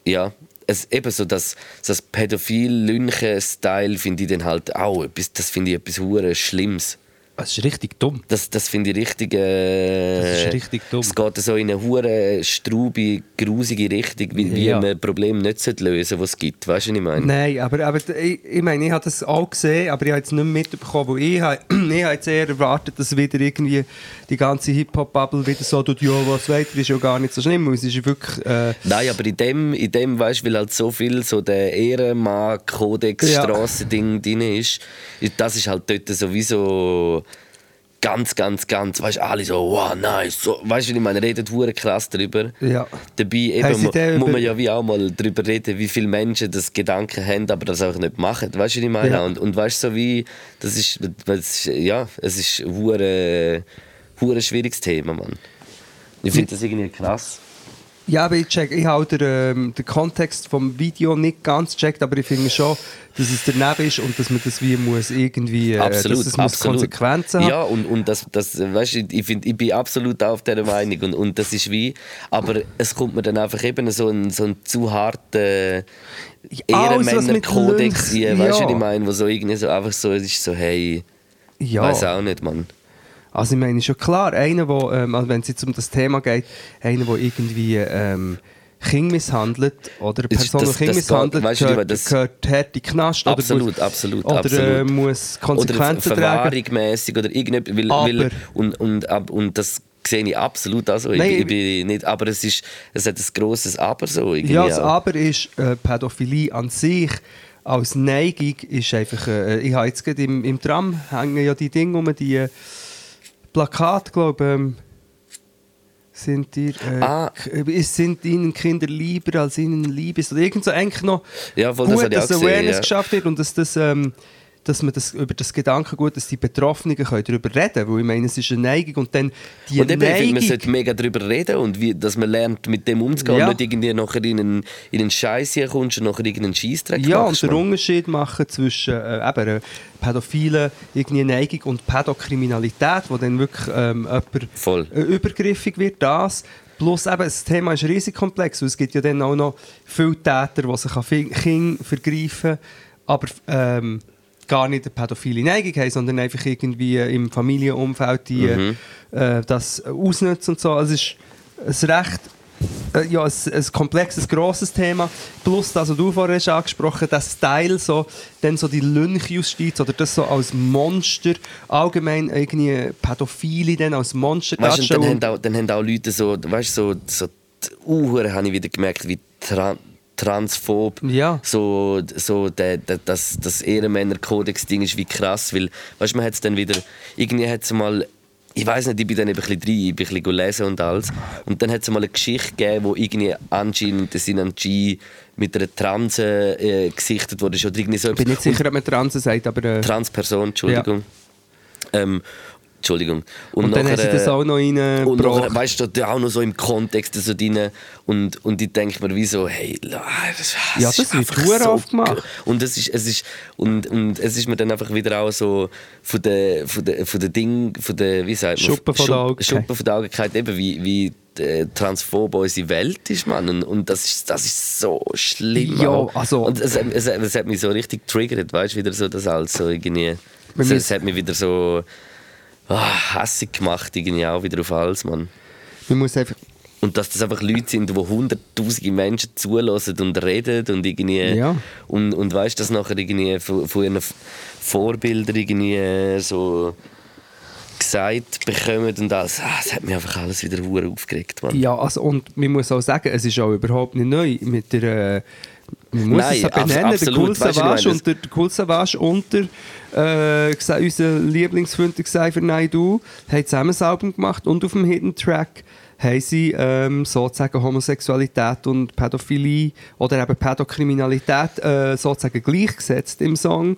ja, es, eben so das, das Pädophil-Lynchen-Style finde ich dann halt auch etwas, das finde ich etwas hure Schlimmes. Das ist richtig dumm. Das, das finde ich richtig. Äh, Das ist richtig dumm. Es geht so in eine hure straube, grusige Richtung, wie, wie Ja. man ein Problem nicht lösen was es gibt. Weißt du, was ich meine? Nein, aber, aber ich, ich meine, ich habe das auch gesehen, aber ich habe jetzt nicht mitbekommen, weil ich, habe- <clears throat> ich habe jetzt eher erwartet, dass wieder irgendwie die ganze Hip-Hop-Bubble wieder so tut, ja, was weiter ist ja gar nicht so schlimm, es ist wirklich... Äh, Nein, aber in dem, in dem weißt du, weil halt so viel so der Ehrenmann-Kodex, Ja. Strassending drin ist, das ist halt dort sowieso ganz, ganz, ganz, weißt du, alle so, wow, nice, so, weißt du, wie ich meine, redet hure krass darüber. Ja. Dabei eben, muss über- man ja wie auch mal darüber reden, wie viele Menschen das Gedanken haben, aber das auch nicht machen. Weißt du, wie ich meine? Ja. Und, und weißt du, so wie, das ist, das ist ja, es ist ein hure, hure schwieriges Thema, Mann. Ich finde das irgendwie krass. Ja, aber ich, check, ich habe den, ähm, den Kontext vom Video nicht ganz gecheckt, aber ich finde schon, dass es daneben ist und dass man das wie muss irgendwie, äh, Absolut, dass es muss absolut. Konsequenzen haben. Ja, und, und das, das weißt du, ich, find, ich bin absolut auf dieser Meinung und, und das ist wie, aber es kommt mir dann einfach eben so ein, so ein zu harter Ehrenmänner-Kodex weißt du, ja. was ich meine, wo so irgendwie so einfach so es ist so, hey, Ja. weiß auch nicht, Mann. Also ich meine, schon klar, einer, wo, ähm, also wenn es jetzt um das Thema geht, einer, der irgendwie ähm, Kinder misshandelt oder eine Person, das- Kinder misshandelt, weißt du, gehört, das- gehört hart in den Knast. Absolut, oder muss, absolut, Oder Äh, absolut. muss Oder Konsequenzen tragen. verwahrungsmässig oder irgendetwas, weil, weil, und, und, ab- und das sehe ich absolut auch so. Ich, Nein, ich ich- bin nicht, aber es, ist, es hat ein grosses Aber so. irgendwie Ja, das. Aber ist, äh, Pädophilie an sich als Neigung ist einfach, äh, ich habe jetzt gerade im, im Tram hängen ja die Dinge um, die Plakate, glaube ich, ähm, sind dir, äh, Ah. sind ihnen Kinder lieber als ihnen lieb ist oder irgend so eigentlich noch Ja, voll, das gut, auch dass gesehen, Awareness ja. geschafft wird und dass das ähm, dass man das, über das Gedankengut, dass die Betroffenen können darüber reden können, weil ich meine, es ist eine Neigung und dann die Und eben, Neigung... man sollte mega darüber reden und wie, dass man lernt, mit dem umzugehen Ja. und nicht irgendwie nachher in einen, in einen Scheiß hier kommst und nachher irgendeinen Scheissdreck Ja, machst. und den. Unterschied machen zwischen äh, eben, äh, pädophilen irgendwie Neigung und Pädokriminalität, wo dann wirklich ähm, jemand Voll. äh, übergriffig wird, das. Plus eben, das Thema ist riesig komplex, weil es gibt ja dann auch noch viele Täter, die sich an Kinder vergreifen, aber ähm, gar nicht eine pädophile Neigung haben, sondern einfach irgendwie im Familienumfeld die, Mhm. äh, das ausnutzen und so. Also es ist ein recht äh, ja, ein, ein komplexes, grosses Thema. Plus das, was du vorhin hast angesprochen der Style, so, dann so die Lynchjustiz oder das so als Monster, allgemein irgendwie Pädophile dann als Monster Weißt dann haben, auch, dann haben auch Leute so, weißt du, so, so die Uhren habe ich wieder gemerkt, wie tra transphob. Ja. So, so der, der, das, das Ehrenmänner-Kodex-Ding ist wie krass, weil, weißt du, man hat es dann wieder, irgendwie hat es mal ich weiß nicht, ich bin dann eben ein bisschen rein, ich bin ein bisschen lesen und alles. Und dann hat es mal eine Geschichte gegeben, wo irgendwie anscheinend der Sinan G mit einer Transe äh, gesichtet wurde. Oder irgendwie so Ich bin nicht sicher, ob man Transe sagt, aber... Äh, Transperson, Entschuldigung. Ähm, Entschuldigung. und dann nachher, hast du das auch noch und nachher, weißt du, auch noch so im Kontext so drin. Und, und ich denke mir wie so, hey, la, das, Ja, das wird einfach verdammt oft gemacht. ge- Und es ist, es ist, und, und es ist mir dann einfach wieder auch so von der, von der, von der Ding, von der, wie sagt man? Schuppen von der Augenkeit. Schuppen von der Augenkeit, eben wie, wie äh, transphob unsere Welt ist, Mann. Und, und das, ist, das ist so schlimm. Ja, also- Und es, es, es hat mich so richtig triggert, weißt du, wieder so das alles so irgendwie. Es, es hat mich wieder so hässig gemacht, irgendwie auch wieder auf alles, Mann. Man muss einfach... Und dass das einfach Leute sind, wo hunderttausende Menschen zulassen und reden und irgendwie. Ja. Und, und weißt du, dass nachher irgendwie von, von ihren Vorbildern irgendwie äh, so gesagt bekommen und alles. Ah, das hat mich einfach alles wieder hure aufgeregt, Mann. Ja, also, und man muss auch sagen, es ist auch überhaupt nicht neu. Mit der, äh, man muss Nein, es benennen, der absolut. Cool du, ich Savage und der, der Cool Savage und der, äh, unser Lieblingsfreund Xavier Naidoo haben zusammen ein Album gemacht und auf dem Hidden Track haben sie ähm, sozusagen Homosexualität und Pädophilie oder eben Pädokriminalität äh, sozusagen gleichgesetzt im Song.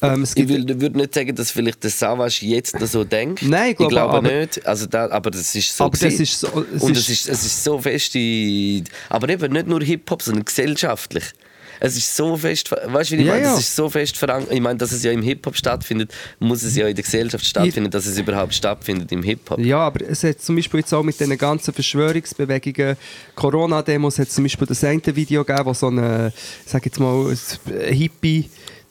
Ähm, Ich würde nicht sagen, dass vielleicht der Savage jetzt so denkt. Nein, ich glaube aber- nicht. Also da, aber das ist so. Aber das ist so- es Und ist- es ist, es ist so fest. in- Aber eben nicht nur Hip-Hop, sondern gesellschaftlich. Es ist so fest, weißt du, wie ich Ja, meine? ja. Es ist so fest verankert. Ich meine, dass es ja im Hip-Hop stattfindet, muss es ja in der Gesellschaft stattfinden, dass es überhaupt stattfindet im Hip-Hop. Ja, aber es hat zum Beispiel jetzt auch mit diesen ganzen Verschwörungsbewegungen, Corona-Demos, hat zum Beispiel das eine Video gegeben, wo so ich sag jetzt mal, eine Hippie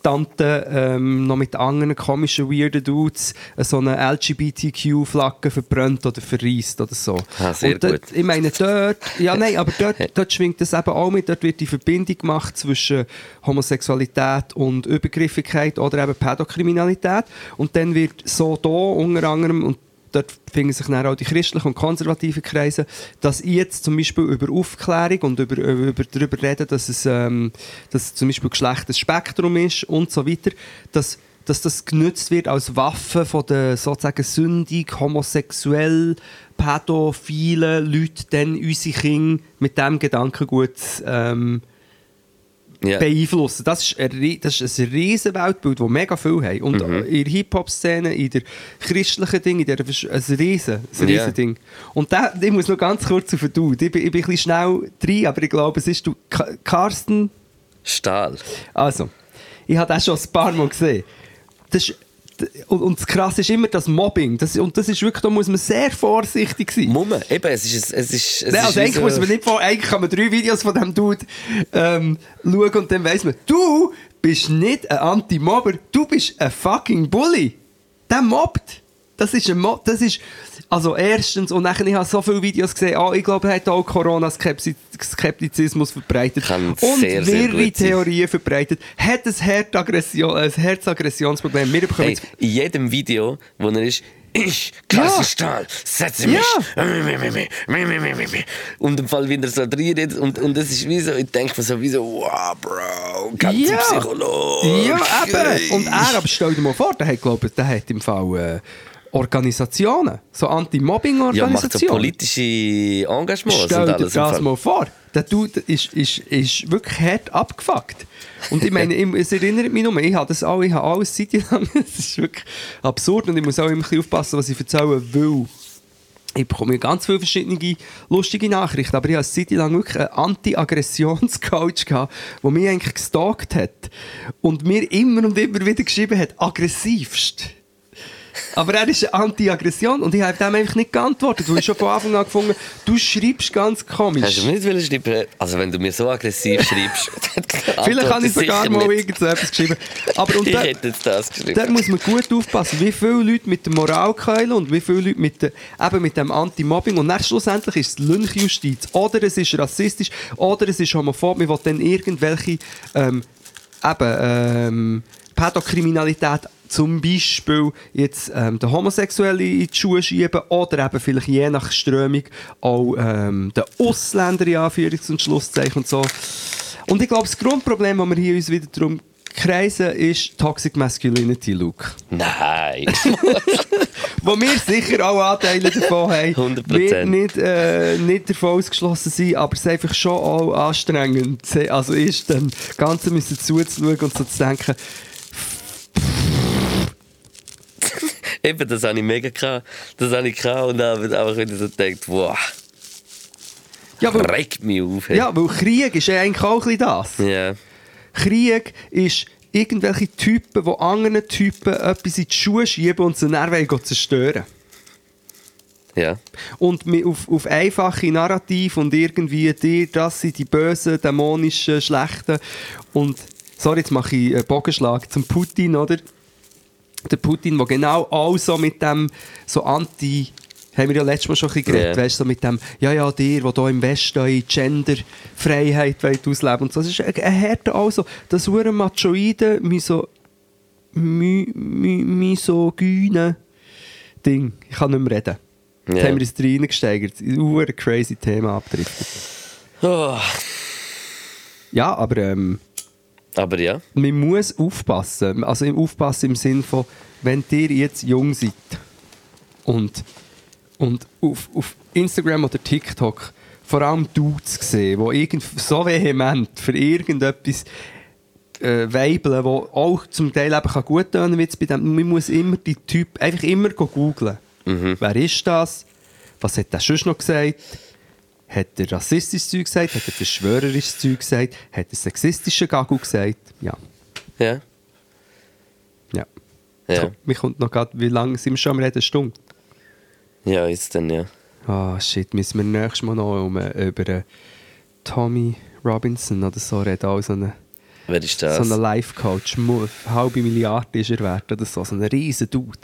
Tante ähm, noch mit anderen komischen, weirden Dudes äh, so eine LGBTQ-Flagge verbrannt oder verreist oder so. Ah, sehr Und dort, gut. Ich meine, dort, ja nein, aber dort, <laughs> dort schwingt das eben auch mit, dort wird die Verbindung gemacht zwischen Homosexualität und Übergriffigkeit oder eben Pädokriminalität und dann wird so da unter anderem, und dort finden sich dann auch die christlichen und konservativen Kreise, dass jetzt zum Beispiel über Aufklärung und über, über darüber reden, dass es ähm, dass zum Beispiel Geschlecht ein Spektrum ist und so weiter, dass dass das genutzt wird als Waffe von den sozusagen sündig, homosexuell, pädophilen Leuten, dann unsere Kinder mit diesem Gedankengut ähm, Ja. beeinflussen. Das ist, ein, das ist ein riesen Weltbild, das mega viel haben. Und Mhm. in der Hip-Hop-Szene, in der christlichen Ding, in der ein riesen, ein riesen. Ding. Und da, ich muss noch ganz kurz auf Dude. Ich bin, ich bin ein bisschen schnell drin, aber ich glaube, es ist du, Carsten Stahl. also, ich habe das schon ein paar Mal gesehen. Das ist, und, und das Krasse ist immer das Mobbing. Das, und das ist wirklich, da muss man sehr vorsichtig sein. Mumme, eben, es ist. Es ist, es Nein, also eigentlich so- muss man nicht vor, eigentlich kann man drei Videos von dem Dude ähm, schauen und dann weiss man, du bist nicht ein Anti-Mobber, du bist ein fucking Bully. Der mobbt. Das ist ein Mob, das ist, also erstens, und nachher, ich habe so viele Videos gesehen, ah, ich glaube, er hat auch Corona-Skeptizismus verbreitet. Kann und sehr, sehr wirre sein. Theorien verbreitet. Hat ein, Herzaggression, ein Herzaggressionsproblem. Wir bekommen Hey, in jedem Video, wo er ist, ich, Carsten Ja. Setze mich. Und im Fall wieder so reinredet und, und das ist wie so, ich denke mir so, wie so, wow, Bro, ganz Ja. Psychologe. Ja, eben. Und er, aber stell dir mal vor, der hat, glaube ich, der hat im Fall äh, Organisationen, so Ja, macht so Anti-Mobbing-Organisationen. politische Engagements Stell dir das Fall. mal vor. Der Dude ist, ist, ist wirklich hart abgefuckt. Und ich meine, es erinnert mich nur, ich habe das auch, ich habe alles Zeit lang, <laughs> es ist wirklich absurd und ich muss auch immer ein bisschen aufpassen, was ich erzähle, weil ich bekomme ganz viele verschiedene lustige Nachrichten, aber ich habe eine Zeit lang wirklich einen Anti-Aggressionscoach gehabt, der mich eigentlich gestalkt hat und mir immer und immer wieder geschrieben hat, aggressivst. Aber er ist eine Anti-Aggression und ich habe dem einfach nicht geantwortet, weil ich schon von Anfang an gefunden du schreibst ganz Hast komisch. du mir nicht schreiben? Also wenn du mir so aggressiv schreibst, <laughs> Vielleicht habe ich sogar mal nicht. irgend so etwas geschrieben. Aber <laughs> und Ich da, hätte jetzt das geschrieben. da muss man gut aufpassen, wie viele Leute mit der Moral keilen und wie viele Leute mit, der, eben mit dem Anti-Mobbing. Und dann schlussendlich ist es Lynchjustiz. Oder es ist rassistisch, oder es ist homophob. Man will dann irgendwelche ähm, eben, ähm, Pädokriminalität zum Beispiel jetzt ähm, den Homosexuellen in die Schuhe schieben oder eben vielleicht je nach Strömung auch ähm, den Ausländer in Anführungs- und Schlusszeichen und so. Und ich glaube, das Grundproblem, das wir hier uns wieder darum kreisen, ist Toxic Masculinity Look. Nein. <laughs> wo wir sicher auch Anteile davon haben, 100%. wird nicht, äh, nicht davon ausgeschlossen sein, aber es ist einfach schon auch anstrengend. Also ist dann das Ganze müssen zuzuschauen und so zu denken, Eben, das habe ich mega gehabt. Das habe ich gehabt und dann einfach wieder so gedacht, wow, ja, weil, regt mich auf. hey. ja, weil Krieg ist ja eigentlich auch ein bisschen das. Ja. Krieg ist irgendwelche Typen, die anderen Typen etwas in die Schuhe schieben und sie dann zerstören. Ja. Und auf, auf einfache Narrativ und irgendwie die, das sind die bösen, dämonischen, schlechten. Und, sorry, jetzt mache ich einen Bogenschlag zum Putin, oder? Der Putin, der genau auch so mit dem, so anti, haben wir ja letztes Mal schon ein bisschen geredet, Ja. weißt du, so mit dem, ja, ja, dir, der hier im Westen Genderfreiheit ausleben und so. Das ist ein, ein härter auch so, das hure machoide, miso, my, misogyne Ding. Ich kann nicht mehr reden. Jetzt Ja. haben wir uns reingesteigert. Ein crazy Thema abdriftet. Oh. Ja, aber ähm, Aber ja. man muss aufpassen. Also im aufpassen im Sinn von, wenn ihr jetzt jung seid und, und auf, auf Instagram oder TikTok vor allem Dudes sehen, die irgend, so vehement für irgendetwas äh, weibeln, wo auch zum Teil eben kann gut tönen jetzt bei dem. Man muss immer die Typ einfach immer go googlen. Wer ist das? Was hat der sonst noch gesagt? Hat er rassistisches Zeug gesagt? Hat er verschwörerisches Zeug gesagt? Hat er sexistische Gagu gesagt? Ja. Ja. Ja. Ja. So, mir kommt noch gerade, wie lange sind wir schon am Reden? Stunde? Ja, jetzt dann, ja. Ah, shit, müssen wir nächstes Mal noch um, äh, über äh, Tommy Robinson oder so reden, auch so eine, Wer ist so das? eine Life-Coach. Mu- Eine halbe Milliarde ist er wert oder so, so ein riesen Dude.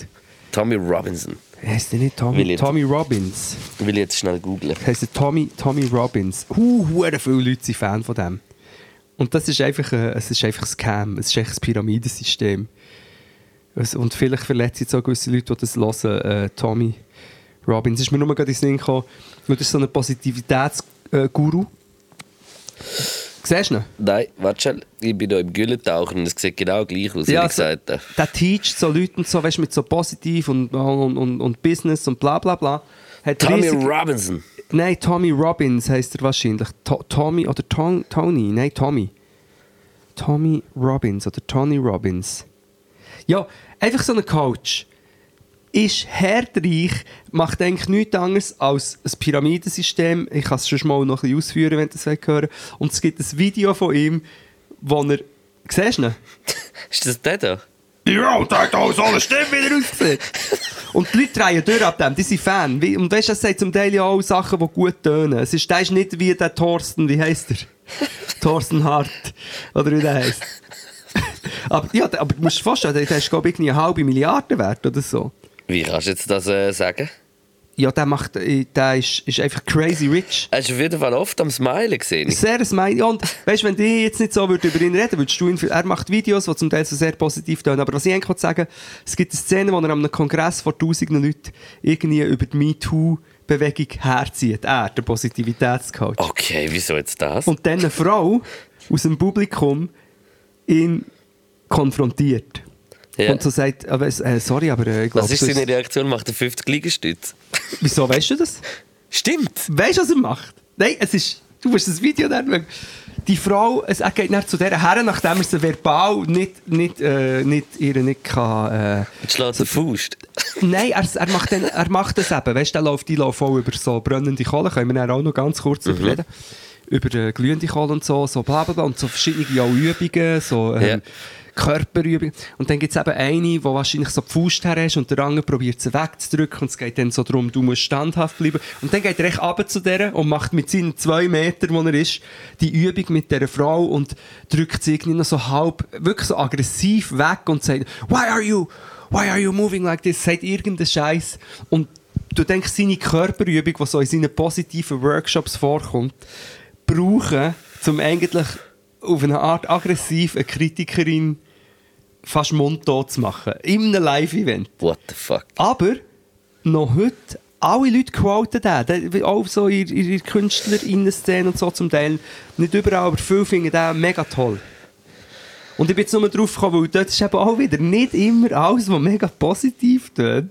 Tommy Robinson. Heißt der nicht Tommy, Will ich- Tommy Robbins? Will ich jetzt schnell googlen. Heißt der Tommy, Tommy Robbins. Uh, hure viele Leute sind Fan von dem. Und das ist einfach, ein, es ist einfach ein Scam, es ist echt ein Pyramidensystem. Und vielleicht verletzt jetzt auch gewisse Leute, die das hören. Äh, Tommy Robbins ist mir nur gerade in den Sinn gekommen, weil das ist so ein Positivitätsguru. Siehst du ihn? Nein, warte schnell. Ich bin hier im Güllentauchen und es sieht genau gleich aus, wie ich so, gesagt habe. der teacht so Leuten so, weißt, mit so positiv und, und, und, und Business und bla bla bla. Hat Tommy riesig- Robinson. Nein, Tommy Robbins heißt er wahrscheinlich. To Tommy oder Ton Tony? Nein, Tommy. Tommy Robbins oder Tony Robbins. Ja, einfach so ein Coach. Ist herdreich, macht eigentlich nichts anderes als ein Pyramidensystem. Ich kann es schon mal noch ein bisschen ausführen, wenn das hören. Und es gibt ein Video von ihm, wo er... Siehst du ihn? <laughs> Ist das der da? Ja, und der hat auch so eine Stimme wieder ausgesehen. und die Leute drehen durch ab dem, die sind Fan. Wie- Und weißt du, das sagt zum Teil ja auch Sachen, die gut tönen. Es ist, der ist nicht wie der Thorsten, wie heisst er? <laughs> Thorsten Hart. Oder wie der heisst. <laughs> aber, ja, aber du musst dir vorstellen, der ist, glaube ich, eine halbe Milliarde wert oder so. Wie kannst du jetzt das äh, sagen? Ja, der, macht, äh, der ist, ist einfach crazy rich. Hast du auf jeden Fall oft am Smilen gesehen? Sehr Smiley. Und weißt, wenn die jetzt nicht so würd über ihn reden würdest du ihn, er macht Videos, die zum Teil so sehr positiv tönen. Aber was ich eigentlich sagen es gibt eine Szene, wo er an einem Kongress vor tausenden Leuten irgendwie über die MeToo-Bewegung herzieht. Er, der Positivitätscoach. Okay, wieso jetzt das? Und dann eine Frau aus dem Publikum ihn konfrontiert. Ja. Und so sagt, aber, äh, sorry, aber äh, ich glaube, Was ist seine Reaktion? Macht er 50 Liegestütze? wieso weißt du das? Stimmt! Weißt du, was er macht? Nein, es ist. Du musst das Video dann schauen. Die Frau, es, er geht dann zu dieser Herren, nachdem er sie verbal nicht, nicht, äh, nicht, ihr nicht kann. Äh, Jetzt schlägt der Faust. <laughs> nein, er, er, macht dann, er macht das eben. Weißt du, der läuft, die laufen auch über so brennende Kohle. Können wir dann auch noch ganz kurz Mhm. drüber reden. Über äh, glühende Kohle und so, so bla bla bla. Und so verschiedene auch Übungen, so. Ähm, Ja. Körperübungen. Und dann gibt es eben eine, die wahrscheinlich so die Faust her ist und der andere probiert sie wegzudrücken und es geht dann so darum, du musst standhaft bleiben. Und dann geht er echt runter zu der und macht mit seinen zwei Metern, wo er ist, die Übung mit dieser Frau und drückt sie irgendwie noch so halb, wirklich so aggressiv weg und sagt, why are you, why are you moving like this? Sagt irgendeinen Scheiß und du denkst, seine Körperübung, die so in seinen positiven Workshops vorkommt, brauchen, um eigentlich auf eine Art aggressiv eine Kritikerin fast mundtot zu machen. In einem Live-Event. What the fuck? Aber noch heute, alle Leute quoten den. Auch so in in KünstlerInnen-Szene und so zum Teil. Nicht überall, aber viele finden den mega toll. Und ich bin jetzt nur drauf gekommen, weil dort ist eben auch wieder nicht immer alles, was mega positiv tut,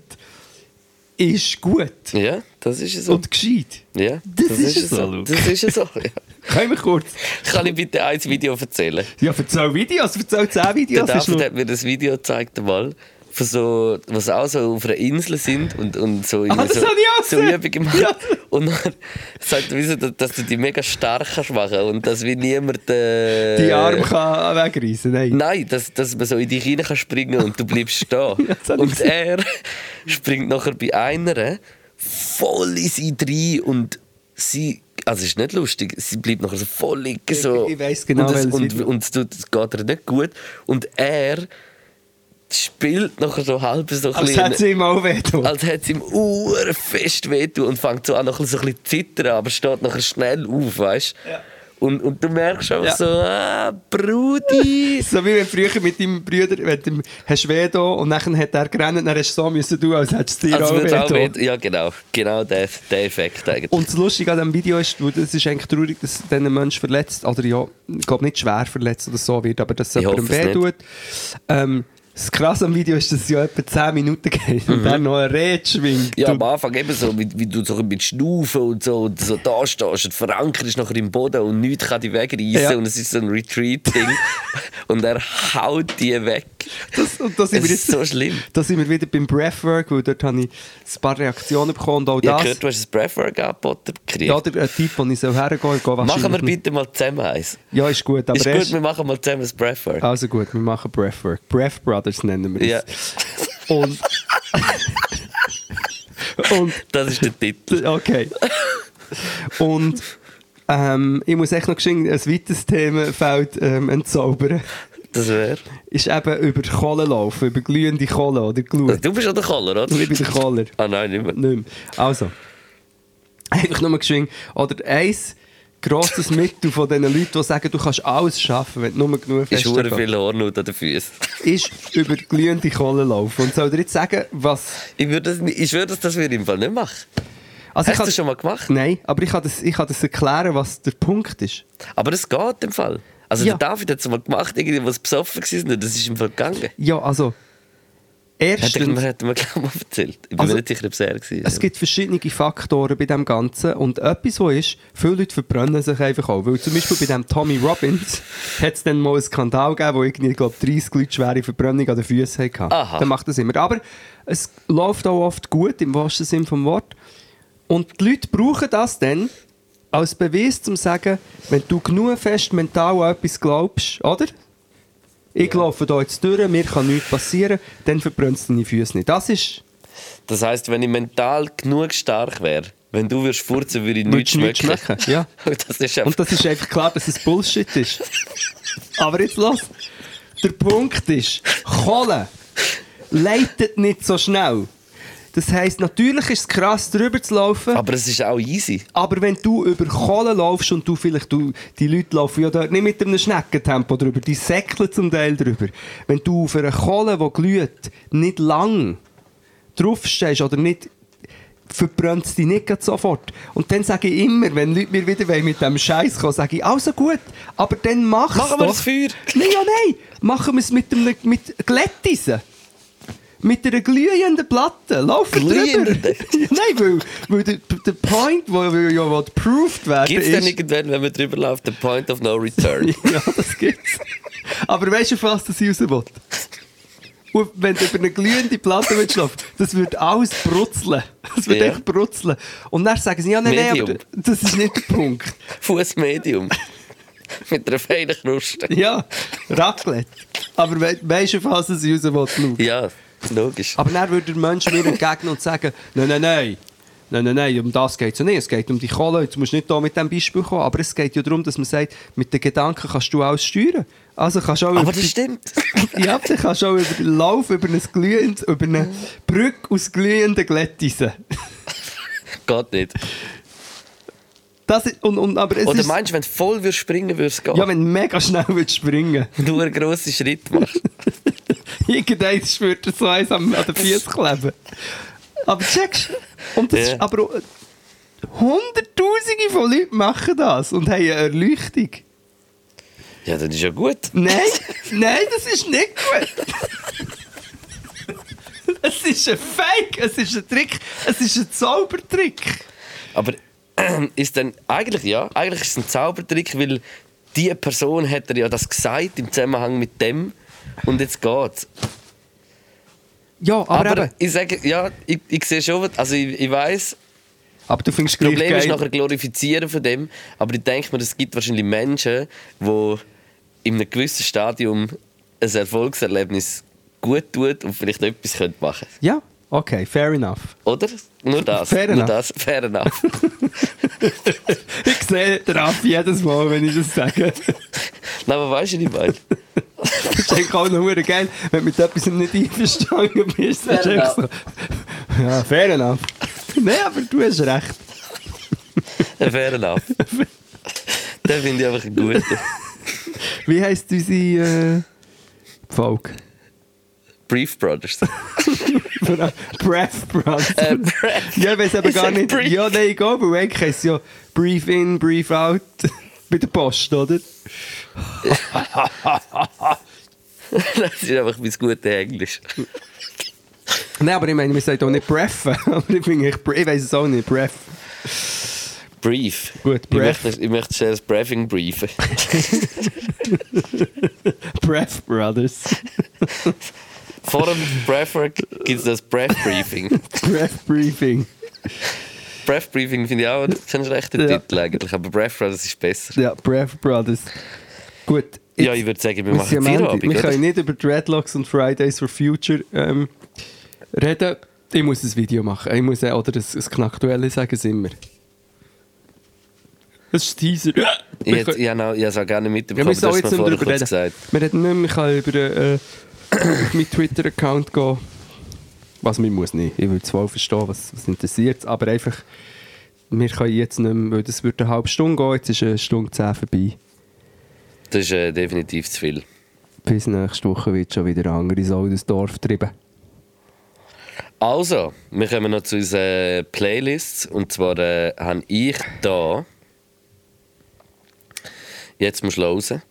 ist gut. Ja, das ist es so. Und gescheit. ja, das ist es so, so. Das ist es so. Ja. Können wir kurz... Kann ich bitte ein Video erzählen? Ja, erzähl Videos, erzähl 10 Der Videos. ist David hat mir das Video gezeigt einmal, von so, was auch so auf einer Insel sind und, und so, Ah, so, ich so. Übungen machen. Ja. Und dann sagt er, wieso, dass du die mega stark kannst machen und dass wie niemand äh, Die Arme kann wegreißen, nein. Nein, dass, dass man so in dich rein kann springen und du bleibst <laughs> stehen. Ja, ich und er springt nachher bei einer voll in sie rein und sie. Also es ist nicht lustig, sie bleibt nachher so voll liegen. So. ich weiss genau, und es, und, und tut- es geht ihr nicht gut. Und er spielt nachher so halb so ein Als bisschen- hätte sie ihm auch wehtun. als hätte es ihm urfest wehtun und fängt so an, noch so ein bisschen zu zittern, aber steht nachher schnell auf, weißt du? Und, und du merkst einfach Ja. so, ah, Brudi! <laughs> So wie wenn früher mit deinem Bruder, wenn du hast weh da und dann hat er gerannt, dann hast du so müssen tun, als hättest du dir Also auch auch weh ja, genau. Genau der, der Effekt eigentlich. Und das Lustige an diesem Video ist, das ist eigentlich traurig, dass diesen Mensch verletzt, oder ja, ich glaube nicht schwer verletzt oder so wird, aber dass es es weh tut. Ähm, das Krasse am Video ist, dass es ja etwa 10 Minuten geht und dann noch eine Rede schwingt. Mhm. ja, am Anfang eben so, wie, wie du so mit Schnaufen und so, und so da stehst und verankert ist nachher im Boden und nichts kann dich wegreißen Ja. und es ist so ein Retreat-Ding <laughs> und er haut die weg. Das, und da sind Es wir ist so schlimm. Da sind wir wieder beim Breathwork, weil dort habe ich ein paar Reaktionen bekommen und auch Ich habe das. gehört, du hast ein Breathwork angeboten gekriegt. Ja, der ein Typ, wo ich so hergehen soll, machen wir bitte mal zusammen eins. Ja, ist gut, aber Ist gut, wir machen mal zusammen ein Breathwork. Also gut, wir machen Breathwork. Breath Brothers nennen wir Ja, es. Und, und das ist der Titel. okay. Und ähm, ich muss echt noch geschwind ein weiteres Themenfeld ähm, entzaubern. Das wäre. Ist eben über Kohle laufen, über glühende Kohle oder Glut. Du bist auch der Koller, oder? Ich bin der Kohler. Ah nein, nicht mehr. Nicht mehr. Also, einfach nur geschwind. Oder eins grosses <laughs> Mittel von diesen Leuten, die sagen, du kannst alles schaffen, wenn du nur genug Ist hure fest viel Hornhaut an den Füßen. ist über glühende Kohle laufen. Und soll dir jetzt sagen, was... Ich würde das, ich würde das, das würde ich im Fall nicht machen. Also Hast du das schon mal gemacht? Nein, aber ich kann, das, ich kann das erklären, was der Punkt ist. Aber das geht im Fall. Also Ja. der David hat es mal gemacht, irgendwie, was besoffen war, das ist im Fall gegangen. Ja, also... Er Erstens, hat er mir gleich mal erzählt. Ich bin Also, mir nicht sicher, ob es er war. es gibt verschiedene Faktoren bei dem Ganzen. Und etwas, so ist, viele Leute verbrennen sich einfach auch. Weil zum Beispiel bei dem Tommy Robbins hat es dann mal einen Skandal gegeben, wo irgendwie, ich glaube 30 Leute schwere Verbrennung an den Füßen hatten. Dann macht das immer. Aber es läuft auch oft gut, im wahrsten Sinne vom Wort. Und die Leute brauchen das dann als Beweis, um zu sagen, wenn du genug fest mental an etwas glaubst, oder? Ich laufe da jetzt durch, mir kann nichts passieren, dann verbrennst du deine Füße nicht. Das ist... Das heisst, wenn ich mental genug stark wäre, wenn du würdest furzen, würde ich nichts schmecken. nichts schmecken, ja. <laughs> das ist einfach... Und das ist einfach klar, dass es Bullshit ist. Aber jetzt los. Der Punkt ist, Kohle leitet nicht so schnell. Das heisst, natürlich ist es krass, drüber zu laufen. Aber es ist auch easy. Aber wenn du über Kohle laufst und du vielleicht, du, die Leute laufen ja dort nicht mit einem Schneckentempo drüber, die säckeln zum Teil drüber. Wenn du auf einer Kohle, die glüht, nicht lang draufstehst oder nicht, verbrennt es dich nicht sofort. Und dann sage ich immer, wenn Leute mir wieder mit dem Scheiß kommen, sage ich, also gut, aber dann mach's Machen wir das Feuer. Nein, ja, nein, machen wir es mit, einem, mit Glätteisen. Mit einer glühenden Platte. Laufen drüber. <laughs> Nein, weil, weil der, der Point, wo ja wo proved werden Gibt es denn irgendwann, wenn man drüber läuft, den Point of No Return? <laughs> ja, das gibt's. Aber weißt du, was das raus will? Und wenn du über eine glühende Platte willst laufen, das wird alles brutzeln. Das wird Ja. echt brutzeln. Und dann sagen sie, ja, nein, nein, aber das ist nicht der Punkt. <laughs> Fuß Medium. Mit einer feinen Kruste. Ja, Raclette. Aber we weißt du, was es raus will, Luke? Ja, logisch. Aber dann würde der Mensch mir entgegnen und sagen, nein, nein, nein. Nein, nein, nein, um das geht es ja nicht. Es geht um die Kohle. Jetzt musst du nicht hier mit diesem Beispiel kommen. Aber es geht ja darum, dass man sagt, mit den Gedanken kannst du alles steuern. Also kannst auch Aber das die- stimmt. <laughs> Ja, dann kannst du auch über den Lauf, über, ein glühend, über eine Brücke aus glühenden Glätteisen. <laughs> Geht nicht. Das ist, und, und, aber es Oder meinst du, wenn du voll würdest springen würdest gehen? ja, wenn du mega schnell willst springen <laughs> du einen grossen Schritt machst. <laughs> Irgendein spürt er so eins an den Füßen kleben. Aber checkst du? Und das Ja. ist aber Hunderttausende von Leuten machen das und haben eine Erleuchtung. Ja, das ist ja gut. Nein, nein, das ist nicht gut. Es ist ein Fake, es ist ein Trick, es ist ein Zaubertrick. Aber <clears throat> ist dann eigentlich ja, eigentlich ist es ein Zaubertrick, weil die Person hat ja das gesagt im Zusammenhang mit dem und jetzt geht's. Ja, aber, Aber, ich sage, ja, ich, ich sehe schon, was- also ich, ich weiß, Aber du findest das Problem ist geil. nachher Glorifizieren von dem, aber ich denke mir, es gibt wahrscheinlich Menschen, die in einem gewissen Stadium ein Erfolgserlebnis gut tut und vielleicht etwas können machen Ja, okay, fair enough. Oder? Nur das. Fair Nur enough. das. Fair enough. <laughs> Ich sehe den Raffi jedes Mal, wenn ich das sage. <laughs> Nein, aber weißt du nicht, Das ist eigentlich auch noch geil, wenn du mit etwas nicht einverstanden bist. Fair echt so. Ja, fair enough. Nein, aber du hast recht. Fair enough. Den finde ich einfach einen guten. Wie heisst unsere äh, Folge? Brief Brothers. <laughs> Breath Brothers. Äh, Breath. Ja, ich weiß aber Ich gar nicht. Brief. Ja, nein, egal, weil eigentlich heisst es ja Brief in, Brief out bei der Post, oder? Das ist einfach mein gutes Englisch. Nein, aber ich meine, wir sagen auch nicht Breffen. <laughs> Aber ich finde, ich, ich weiß es auch nicht, Breath. Brief. Gut, ich Breath. möchte, ich möchte schnell das Briefing briefen. <laughs> Breath Brothers. Vor dem Briefer gibt es das Breath Briefing. <laughs> Breath Briefing. Breath Briefing finde ich auch keinen schlechten Ja. Titel eigentlich, aber Breath Brothers ist besser. Ja, Breath Brothers. Gut. Ja, ich würde sagen, wir machen. Feierabend, Wir oder? können nicht über Dreadlocks und Fridays for Future ähm, reden. Ich muss ein Video machen. Ich muss, äh, oder ein, ein Knacktduell sagen, sind wir. Das ist ein Teaser. Ich, hätte- können- ich habe es auch gerne Ja, mitbekommen, wir aber hast jetzt vorher kurz reden. gesagt. Wir reden nicht mehr, ich kann über äh, <coughs> meinen Twitter-Account gehen. Was man muss nicht. Ich will zwar verstehen, was, was interessiert aber einfach, wir können jetzt nicht mehr, weil das würde eine halbe Stunde gehen, jetzt ist eine Stunde zehn vorbei. Das ist äh, definitiv zu viel. Bis nächste Woche wird schon wieder eine andere Sau durchs Dorf treiben. Also, wir kommen noch zu unseren Playlists. Und zwar äh, habe ich da. Jetzt musst du hören.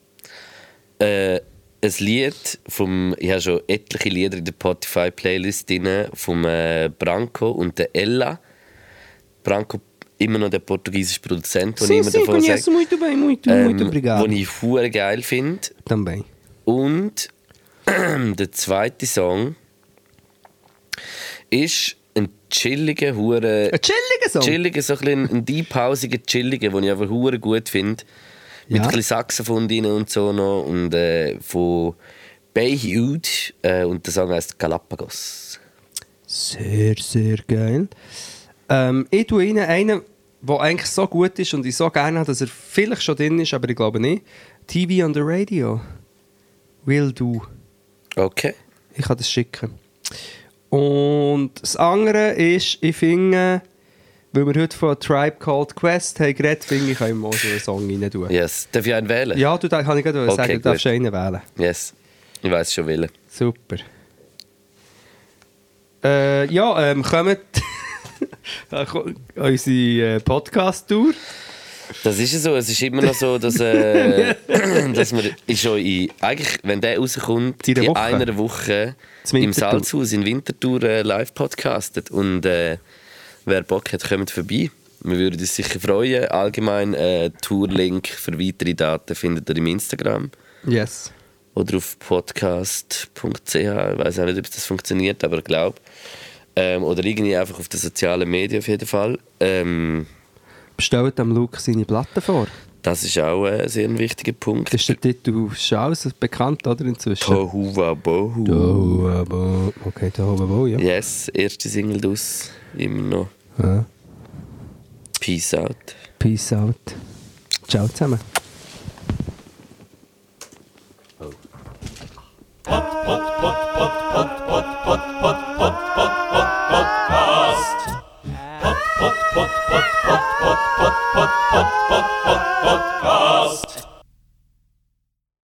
Äh, ein Lied vom. Ich habe schon etliche Lieder in der Spotify-Playlist drin. Vom äh, Branco und der Ella. Branco, immer noch der portugiesische Produzent, den ich immer davon sage. muito bem, muito, Ähm, muito obrigado. Den ich hure geil finde. Também. Und <clears throat> der zweite Song ist ein chilliger, hure Ein chilliger Song. chilliger, so ein, ein deephausiger, chilliger, den ich einfach hure gut finde. Mit Ja. ein bisschen Saxophon drin und so noch. Und äh, von Bayhude. Äh, und der Song heißt Galapagos. Sehr, sehr geil. Ähm, ich tue Ihnen einen, der eigentlich so gut ist und ich so gerne habe, dass er vielleicht schon drin ist, aber ich glaube nicht. TV on the Radio. Will do. Okay. Ich kann das schicken. Und das andere ist, ich finde, weil wir heute von Tribe Called Quest haben geredet, finde ich, können wir auch so einen Song rein tun. Yes. Darf ich einen wählen? Ja, du kann ich gerade Okay, sagen, du gut. darfst einen wählen. Yes. Ich weiß schon welchen. Super. Äh, ja, ähm, kommt <laughs> <laughs> unsere äh, Podcast-Tour. Das ist ja so. Es ist immer noch so, dass, äh, <laughs> dass man ist schon in, eigentlich, wenn der rauskommt, In Woche. einer Woche im. Salzhaus in Winterthur äh, live podcastet. Und äh, wer Bock hat, kommt vorbei. Wir würden uns sicher freuen. Allgemein äh, Tourlink für weitere Daten findet ihr im Instagram Yes. oder auf podcast.ch. Ich weiß auch nicht, ob das funktioniert, aber ich glaube. Ähm, oder irgendwie einfach auf den sozialen Medien auf jeden Fall. Ähm, Bestellt am Luke seine Platte vor. das ist auch äh, ein sehr wichtiger Punkt. Das ist der Titel schon alles bekannt, oder? Inzwischen. Tohuwa Bohu. Tohuwabo. Okay, Tohuwabo, ja. Yes, erste Single dus immer noch. ja. Peace out. Peace out. Ciao zusammen. Pod, pod, pod, pod, pod,